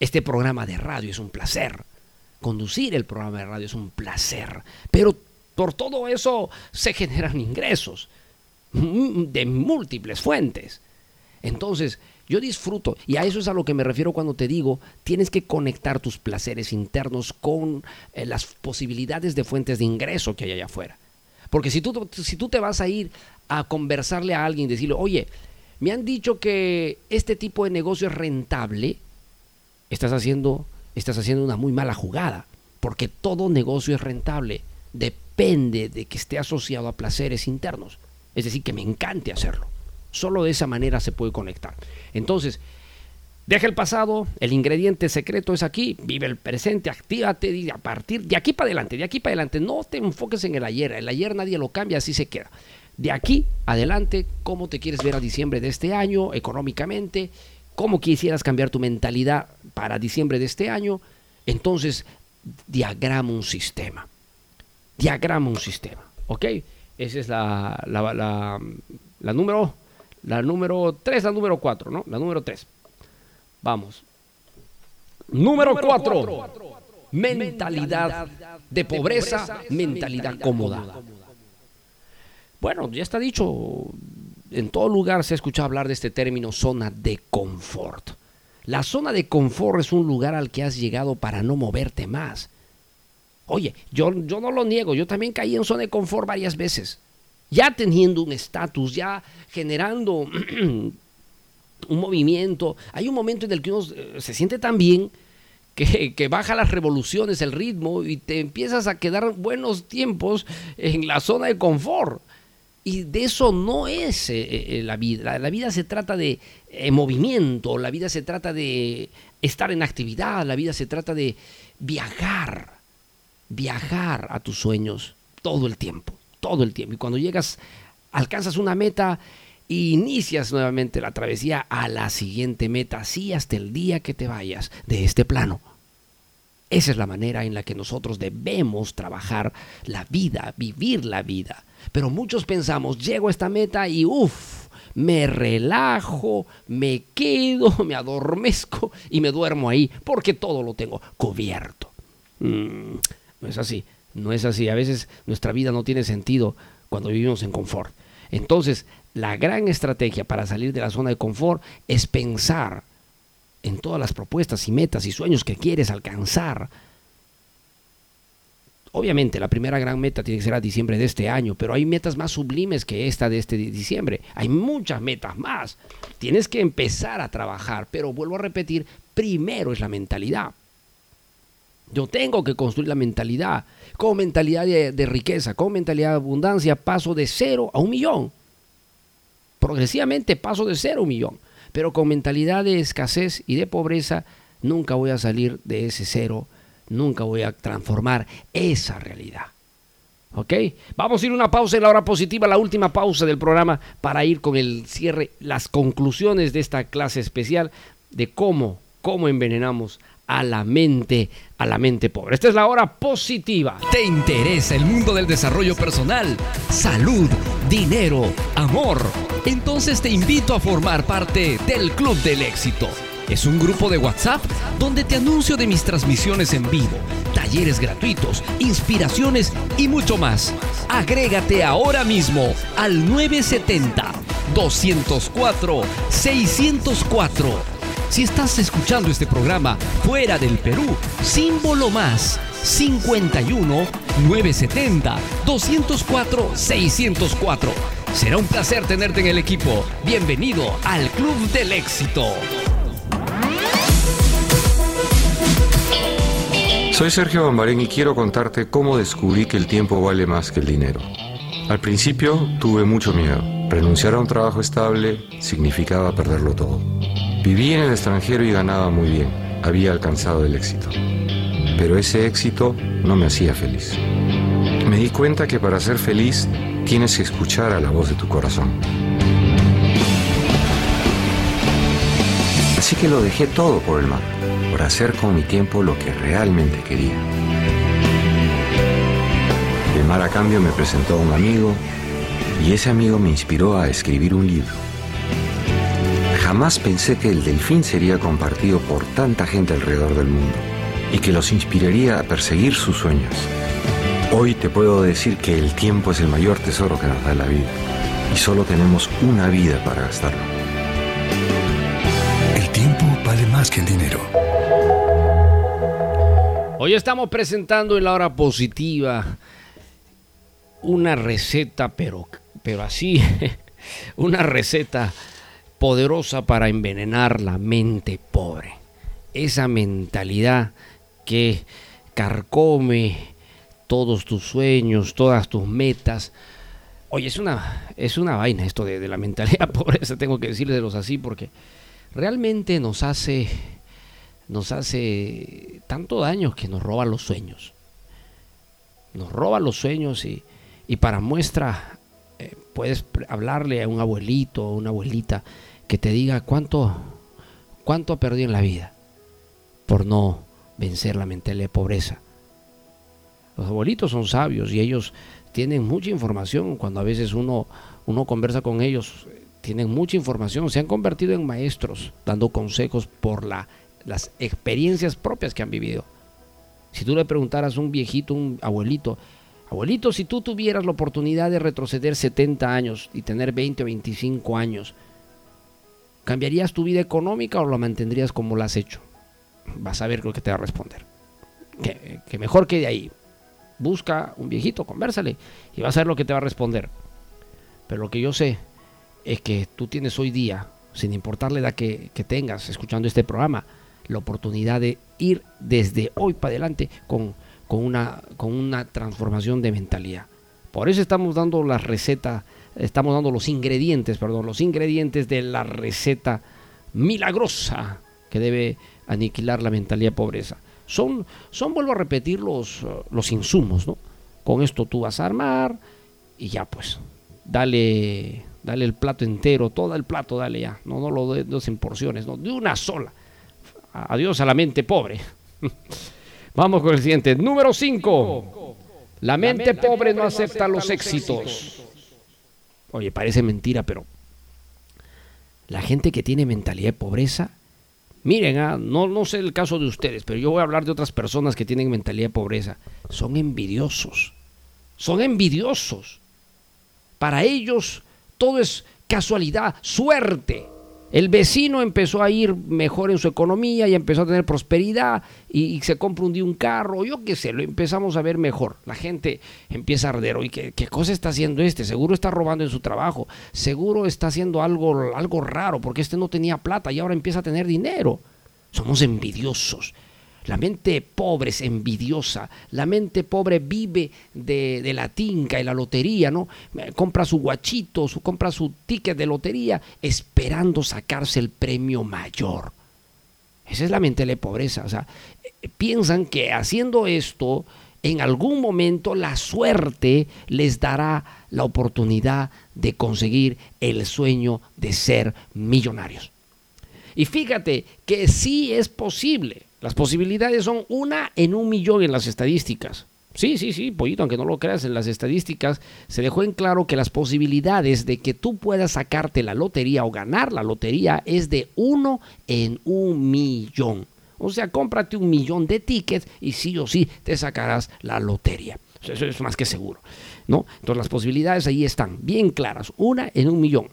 Este programa de radio es un placer. Conducir el programa de radio es un placer. Pero por todo eso se generan ingresos de múltiples fuentes. Entonces, yo disfruto, y a eso es a lo que me refiero cuando te digo, tienes que conectar tus placeres internos con eh, las posibilidades de fuentes de ingreso que hay allá afuera. Porque si tú, si tú te vas a ir a conversarle a alguien y decirle, oye, me han dicho que este tipo de negocio es rentable, estás haciendo, estás haciendo una muy mala jugada, porque todo negocio es rentable, depende de que esté asociado a placeres internos, es decir, que me encante hacerlo. Solo de esa manera se puede conectar. Entonces, deja el pasado, el ingrediente secreto es aquí, vive el presente, actívate y a partir de aquí para adelante, de aquí para adelante, no te enfoques en el ayer, el ayer nadie lo cambia, así se queda. De aquí adelante, ¿cómo te quieres ver a diciembre de este año económicamente? ¿Cómo quisieras cambiar tu mentalidad para diciembre de este año? Entonces, diagrama un sistema. Diagrama un sistema. ¿Ok? Esa es la, número la número 3, la número 4, ¿no? La número 3. Vamos. Número 4. Mentalidad de pobreza, mentalidad cómoda. Bueno, ya está dicho. En todo lugar se ha escuchado hablar de este término zona de confort. La zona de confort es un lugar al que has llegado para no moverte más. Oye, yo, yo no lo niego, yo también caí en zona de confort varias veces ya teniendo un estatus, ya generando un movimiento. Hay un momento en el que uno eh, se siente tan bien que, que, baja las revoluciones, el ritmo, y te empiezas a quedar buenos tiempos en la zona de confort. Y de eso no es eh, eh, la vida. La, vida se trata de movimiento, la vida se trata de estar en actividad, la vida se trata de viajar, viajar a tus sueños todo el tiempo todo el tiempo. Y cuando llegas, alcanzas una meta, y inicias nuevamente la travesía a la siguiente meta, así hasta el día que te vayas de este plano. Esa es la manera en la que nosotros debemos trabajar la vida, vivir la vida. Pero muchos pensamos, llego a esta meta y uff, me relajo, me quedo, me adormezco y me duermo ahí porque todo lo tengo cubierto. Mm, no es así, no es así. A veces nuestra vida no tiene sentido cuando vivimos en confort. Entonces, la gran estrategia para salir de la zona de confort es pensar en todas las propuestas y metas y sueños que quieres alcanzar. Obviamente, la primera gran meta tiene que ser a diciembre de este año, pero hay metas más sublimes que esta de este diciembre. Hay muchas metas más. Tienes que empezar a trabajar, pero vuelvo a repetir, primero es la mentalidad. Yo tengo que construir la mentalidad. Con mentalidad de, riqueza, con mentalidad de abundancia, paso de cero a un millón. Progresivamente paso de cero a un millón. Pero con mentalidad de escasez y de pobreza, nunca voy a salir de ese cero, nunca voy a transformar esa realidad. ¿Ok? Vamos a ir a una pausa en la hora positiva, la última pausa del programa para ir con el cierre, las conclusiones de esta clase especial de cómo, cómo envenenamos a la mente, a la mente pobre. Esta es la hora positiva. ¿Te interesa el mundo del desarrollo personal? Salud, dinero, amor. Entonces te invito a formar parte del Club del Éxito. Es un grupo de WhatsApp donde te anuncio de mis transmisiones en vivo, talleres gratuitos, inspiraciones y mucho más. Agrégate ahora mismo al 970 204 604 si estás escuchando este programa fuera del Perú, símbolo más 51 970 204 604. Será un placer tenerte en el equipo. Bienvenido al Club del Éxito. Soy Sergio Bambarén y quiero contarte cómo descubrí que el tiempo vale más que el dinero. Al principio tuve mucho miedo. Renunciar a un trabajo estable significaba perderlo todo. Vivía en el extranjero y ganaba muy bien. Había alcanzado el éxito. Pero ese éxito no me hacía feliz. Me di cuenta que para ser feliz tienes que escuchar a la voz de tu corazón. Así que lo dejé todo por el mar, por hacer con mi tiempo lo que realmente quería. El mar a cambio me presentó a un amigo y ese amigo me inspiró a escribir un libro. Jamás pensé que el delfín sería compartido por tanta gente alrededor del mundo y que los inspiraría a perseguir sus sueños. Hoy te puedo decir que el tiempo es el mayor tesoro que nos da la vida y solo tenemos una vida para gastarlo. El tiempo vale más que el dinero. Hoy estamos presentando en la hora positiva una receta, pero, pero así, una receta poderosa para envenenar la mente pobre. Esa mentalidad que carcome todos tus sueños, todas tus metas. Oye, es una, es una vaina esto de, la mentalidad pobreza, tengo que decirles así, porque realmente nos hace, nos hace tanto daño que nos roba los sueños. Nos roba los sueños y, y para muestra puedes hablarle a un abuelito o una abuelita que te diga cuánto, cuánto ha perdido en la vida por no vencer la mentalidad de pobreza. Los abuelitos son sabios y ellos tienen mucha información. Cuando a veces uno, uno conversa con ellos, tienen mucha información. Se han convertido en maestros dando consejos por la, las experiencias propias que han vivido. Si tú le preguntaras a un viejito, un abuelito, abuelito, si tú tuvieras la oportunidad de retroceder 70 años y tener 20 o 25 años, ¿Cambiarías tu vida económica o la mantendrías como la has hecho? Vas a ver lo que te va a responder. Que, mejor que de ahí. Busca un viejito, conversale y vas a ver lo que te va a responder. Pero lo que yo sé es que tú tienes hoy día, sin importar la edad que, que tengas escuchando este programa, la oportunidad de ir desde hoy para adelante con, con, una, con una transformación de mentalidad. Por eso estamos dando la receta estamos dando los ingredientes, perdón, los ingredientes de la receta milagrosa que debe aniquilar la mentalidad pobreza. Son, son vuelvo a repetir, los, los insumos, ¿no? Con esto tú vas a armar y ya pues, dale, Dale el plato entero, todo el plato, dale ya. No, no lo dos en porciones, no, de una sola. Adiós a la mente pobre. Vamos con el siguiente. Número 5. La mente pobre no acepta los éxitos. Oye, parece mentira, pero la gente que tiene mentalidad de pobreza, miren, ah, no, no sé el caso de ustedes, pero yo voy a hablar de otras personas que tienen mentalidad de pobreza. Son envidiosos. Son envidiosos. Para ellos todo es casualidad, suerte. El vecino empezó a ir mejor en su economía y empezó a tener prosperidad y, se compra un día un carro, yo qué sé, lo empezamos a ver mejor. La gente empieza a arder, oye, ¿qué, ¿qué, cosa está haciendo este? Seguro está robando en su trabajo, seguro está haciendo algo, algo raro porque este no tenía plata y ahora empieza a tener dinero. Somos envidiosos. La mente pobre es envidiosa. La mente pobre vive de, la tinca y la lotería, ¿no? Compra su guachito, su, compra su ticket de lotería esperando sacarse el premio mayor. Esa es la mente de la pobreza. O sea, eh, piensan que haciendo esto, en algún momento la suerte les dará la oportunidad de conseguir el sueño de ser millonarios. Y fíjate que sí es posible. Las posibilidades son una en un millón en las estadísticas. Sí, sí, sí, pollito, aunque no lo creas, en las estadísticas se dejó en claro que las posibilidades de que tú puedas sacarte la lotería o ganar la lotería es de uno en un millón. O sea, cómprate un millón de tickets y sí o sí te sacarás la lotería. Eso es más que seguro. ¿no? Entonces las posibilidades ahí están bien claras, una en un millón.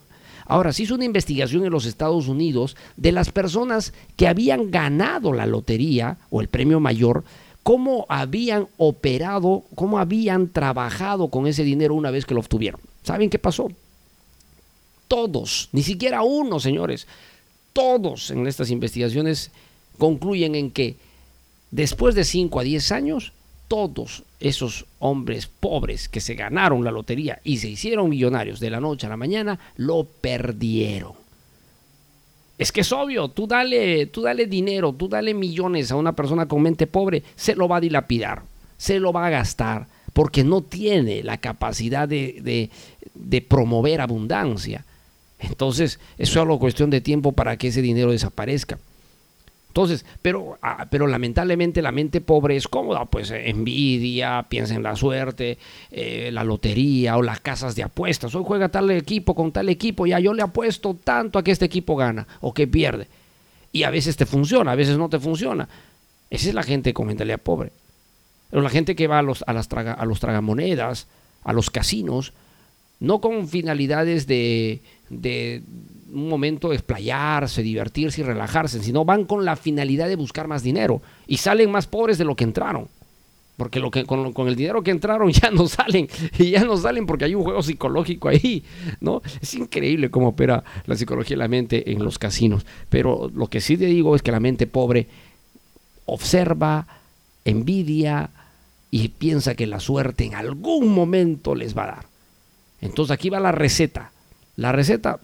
Ahora, se hizo una investigación en los Estados Unidos de las personas que habían ganado la lotería o el premio mayor, cómo habían operado, cómo habían trabajado con ese dinero una vez que lo obtuvieron. ¿Saben qué pasó? Todos, ni siquiera uno, señores, todos en estas investigaciones concluyen en que después de 5 a 10 años, todos esos hombres pobres que se ganaron la lotería y se hicieron millonarios de la noche a la mañana, lo perdieron. Es que es obvio, tú dale, tú dale dinero, tú dale millones a una persona con mente pobre, se lo va a dilapidar, se lo va a gastar, porque no tiene la capacidad de, de, de promover abundancia. Entonces, es solo cuestión de tiempo para que ese dinero desaparezca. Entonces, pero, ah, pero lamentablemente la mente pobre es cómoda, pues eh, envidia, piensa en la suerte, eh, la lotería o las casas de apuestas. Hoy juega tal equipo con tal equipo, ya yo le apuesto tanto a que este equipo gana o que pierde. Y a veces te funciona, a veces no te funciona. Esa es la gente con mentalidad pobre. Pero la gente que va a los, a las a los tragamonedas, a los casinos, no con finalidades de, de un momento de explayarse, divertirse y relajarse, sino van con la finalidad de buscar más dinero y salen más pobres de lo que entraron. Porque lo que, con, con, el dinero que entraron ya no salen, y ya no salen porque hay un juego psicológico ahí, ¿no? Es increíble cómo opera la psicología de la mente en los casinos. Pero lo que sí te digo es que la mente pobre observa, envidia y piensa que la suerte en algún momento les va a dar. Entonces aquí va la receta. La receta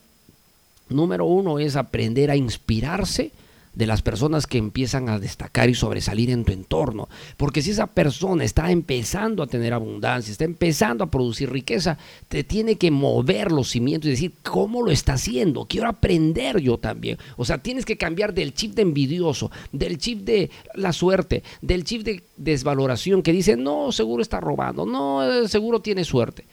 número uno es aprender a inspirarse de las personas que empiezan a destacar y sobresalir en tu entorno. Porque si esa persona está empezando a tener abundancia, está empezando a producir riqueza, te tiene que mover los cimientos y decir, ¿cómo lo está haciendo? Quiero aprender yo también. O sea, tienes que cambiar del chip de envidioso, del chip de la suerte, del chip de desvaloración que dice, no, seguro está robando, no, seguro tiene suerte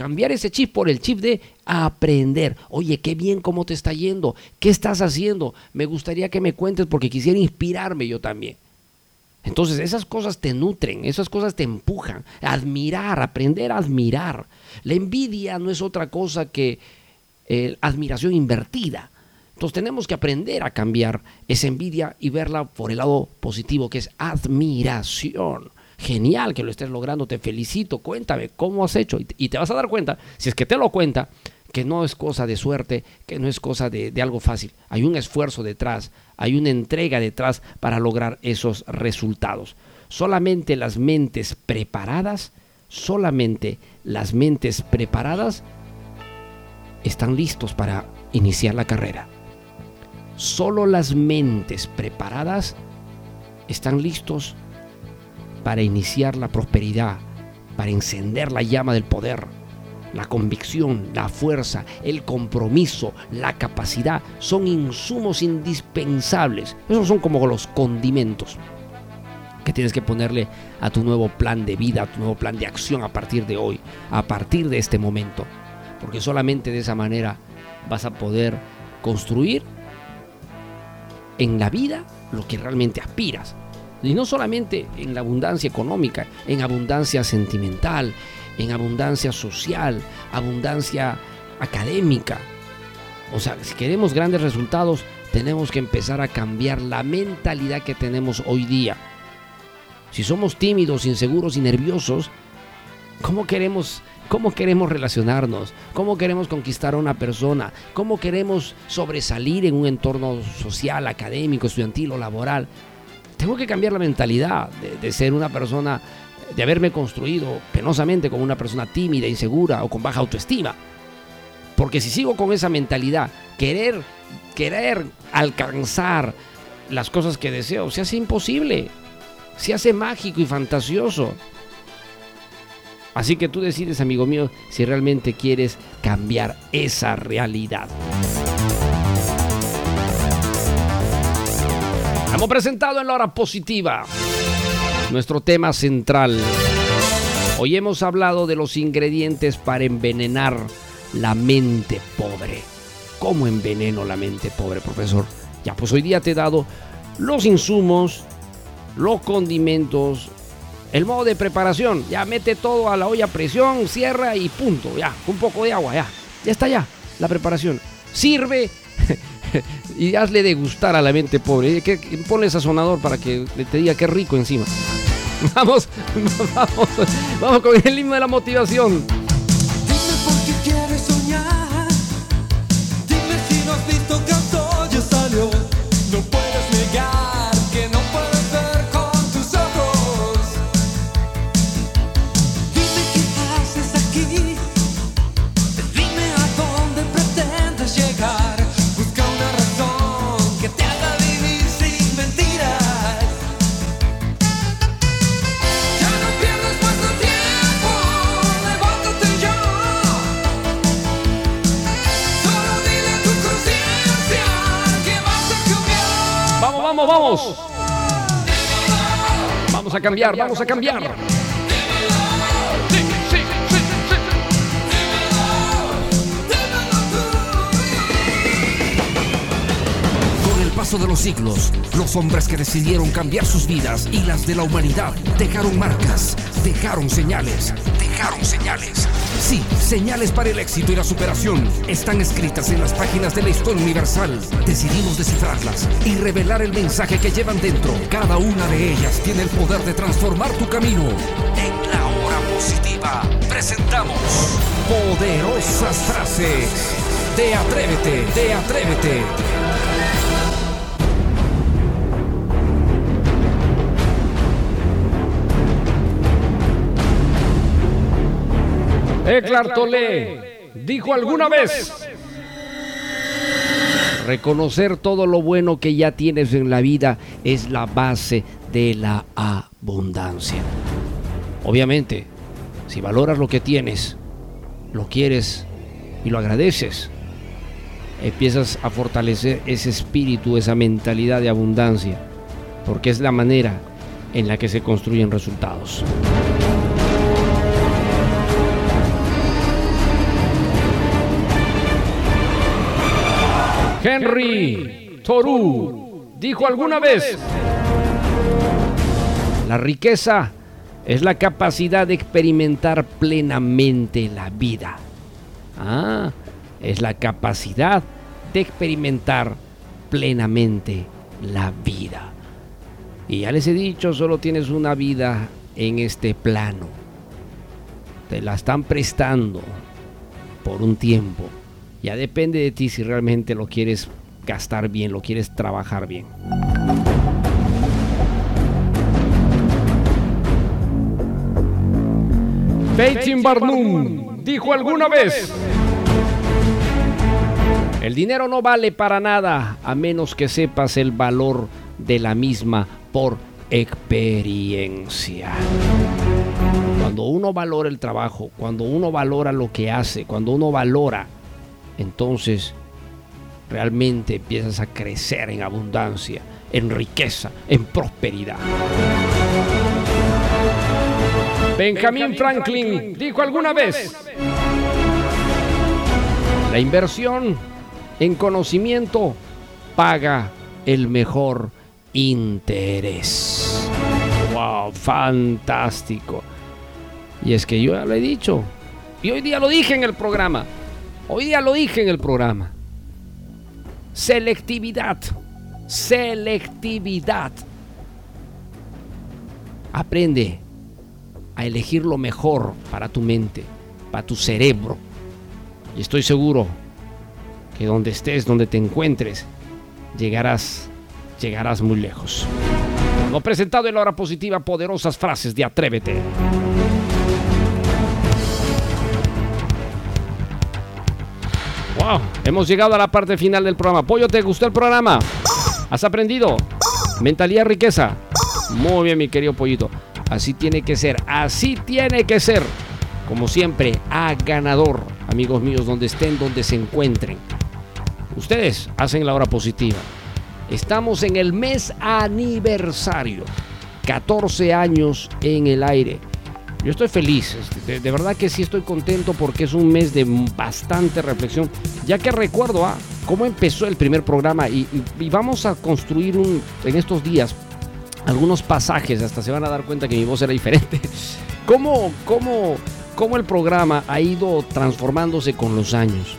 cambiar ese chip por el chip de aprender. Oye, qué bien cómo te está yendo, qué estás haciendo. Me gustaría que me cuentes porque quisiera inspirarme yo también. Entonces esas cosas te nutren, esas cosas te empujan. Admirar, aprender a admirar. La envidia no es otra cosa que eh, admiración invertida. Entonces tenemos que aprender a cambiar esa envidia y verla por el lado positivo, que es admiración genial que lo estés logrando, te felicito, cuéntame cómo has hecho. Y te vas a dar cuenta, si es que te lo cuenta, que no es cosa de suerte, que no es cosa de, algo fácil. Hay un esfuerzo detrás, hay una entrega detrás para lograr esos resultados. Solamente las mentes preparadas, solamente las mentes preparadas están listos para iniciar la carrera. Solo las mentes preparadas están listos para iniciar la prosperidad, para encender la llama del poder. La convicción, la fuerza, el compromiso, la capacidad son insumos indispensables. Esos son como los condimentos que tienes que ponerle a tu nuevo plan de vida, a tu nuevo plan de acción a partir de hoy, a partir de este momento. Porque solamente de esa manera vas a poder construir en la vida lo que realmente aspiras. Y no solamente en la abundancia económica, en abundancia sentimental, en abundancia social, abundancia académica. O sea, si queremos grandes resultados, tenemos que empezar a cambiar la mentalidad que tenemos hoy día. Si somos tímidos, inseguros y nerviosos, ¿cómo queremos, cómo queremos relacionarnos? ¿Cómo queremos conquistar a una persona? ¿Cómo queremos sobresalir en un entorno social, académico, estudiantil o laboral? Tengo que cambiar la mentalidad de, ser una persona, de haberme construido penosamente como una persona tímida, insegura o con baja autoestima. Porque si sigo con esa mentalidad, querer, querer alcanzar las cosas que deseo, se hace imposible se hace mágico y fantasioso. Así que tú decides, amigo mío, si realmente quieres cambiar esa realidad. Hemos presentado en la hora positiva nuestro tema central. Hoy hemos hablado de los ingredientes para envenenar la mente pobre. ¿Cómo enveneno la mente pobre, profesor? Ya, pues hoy día te he dado los insumos, los condimentos, el modo de preparación. Ya mete todo a la olla a presión, cierra y punto. Ya, un poco de agua, ya. Ya está ya la preparación. Sirve y hazle degustar a la mente pobre. Ponle sazonador para que te diga qué rico encima. Vamos, vamos, vamos con el himno de la motivación. Vamos, vamos, a cambiar, vamos a cambiar. Con el paso de los siglos, los hombres que decidieron cambiar sus vidas y las de la humanidad dejaron marcas, dejaron señales, dejaron señales. Sí, señales para el éxito y la superación están escritas en las páginas de la historia universal. Decidimos descifrarlas y revelar el mensaje que llevan dentro. Cada una de ellas tiene el poder de transformar tu camino. En la hora positiva presentamos poderosas frases de Atrévete, de Atrévete. Eckhart Tolle dijo alguna vez, reconocer todo lo bueno que ya tienes en la vida es la base de la abundancia. Obviamente, si valoras lo que tienes, lo quieres y lo agradeces, empiezas a fortalecer ese espíritu, esa mentalidad de abundancia, porque es la manera en la que se construyen resultados. Henry Thoreau dijo alguna vez, la riqueza es la capacidad de experimentar plenamente la vida. Ah, es la capacidad de experimentar plenamente la vida. Y ya les he dicho, solo tienes una vida en este plano. Te la están prestando por un tiempo. Ya depende de ti si realmente lo quieres gastar bien, lo quieres trabajar bien. Beitin Barnum dijo alguna vez, el dinero no vale para nada a menos que sepas el valor de la misma por experiencia. Cuando uno valora el trabajo, cuando uno valora lo que hace, cuando uno valora, entonces realmente empiezas a crecer en abundancia, en riqueza, en prosperidad. Benjamin Franklin dijo alguna vez, la inversión en conocimiento paga el mejor interés. ¡Wow! Fantástico. Y es que yo ya lo he dicho. Y hoy día lo dije en el programa. Hoy día lo dije en el programa. Selectividad. Selectividad. Aprende a elegir lo mejor para tu mente, para tu cerebro. Y estoy seguro que donde estés, donde te encuentres, llegarás, llegarás muy lejos. Lo presentado en la hora positiva, poderosas frases de Atrévete. Hemos llegado a la parte final del programa. Pollo, ¿te gustó el programa? ¿Has aprendido? Mentalidad, riqueza. Muy bien, mi querido pollito. Así tiene que ser, así tiene que ser. Como siempre, a ganador, amigos míos, donde estén, donde se encuentren. Ustedes hacen la hora positiva. Estamos en el mes aniversario. 14 años en el aire. Yo estoy feliz, este, de, verdad que sí estoy contento porque es un mes de bastante reflexión, ya que recuerdo ah, cómo empezó el primer programa y, y- vamos a construir un, en estos días algunos pasajes, hasta se van a dar cuenta que mi voz era diferente. ¿Cómo, cómo, cómo el programa ha ido transformándose con los años?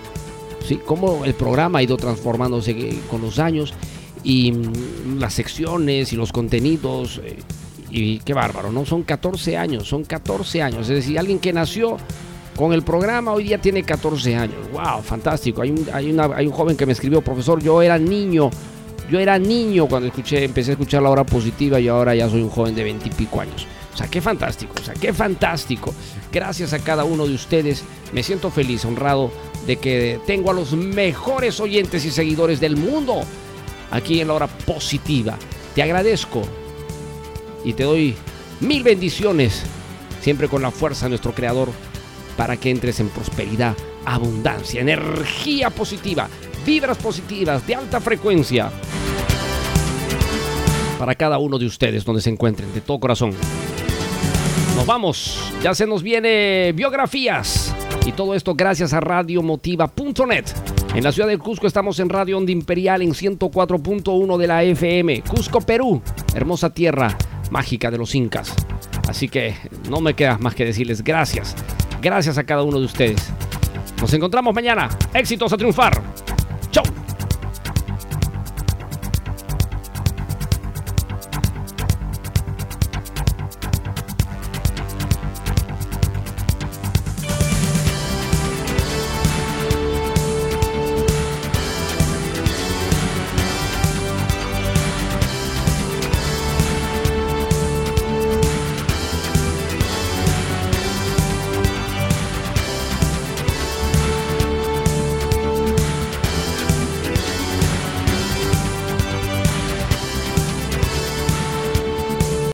¿Sí? Cómo el programa ha ido transformándose eh, con los años y mm, las secciones y los contenidos. Y qué bárbaro, ¿no? Son 14 años, son 14 años. Es decir, alguien que nació con el programa hoy día tiene 14 años. ¡Wow! Fantástico. Hay un, hay hay un joven que me escribió, profesor, yo era niño. Yo era niño cuando escuché, empecé a escuchar la hora positiva y ahora ya soy un joven de 20 y pico años. O sea, qué fantástico, o sea, qué fantástico. Gracias a cada uno de ustedes. Me siento feliz, honrado de que tengo a los mejores oyentes y seguidores del mundo aquí en la hora positiva. Te agradezco y te doy mil bendiciones, siempre con la fuerza de nuestro Creador, para que entres en prosperidad, abundancia, energía positiva, vibras positivas de alta frecuencia. Para cada uno de ustedes, donde se encuentren, de todo corazón. Nos vamos, ya se nos viene biografías. Y todo esto gracias a radiomotiva.net. En la ciudad de Cusco estamos en Radio Onda Imperial en 104.1 de la FM. Cusco, Perú. Hermosa tierra mágica de los incas. Así que no me queda más que decirles gracias. Gracias a cada uno de ustedes. Nos encontramos mañana. Éxitos a triunfar.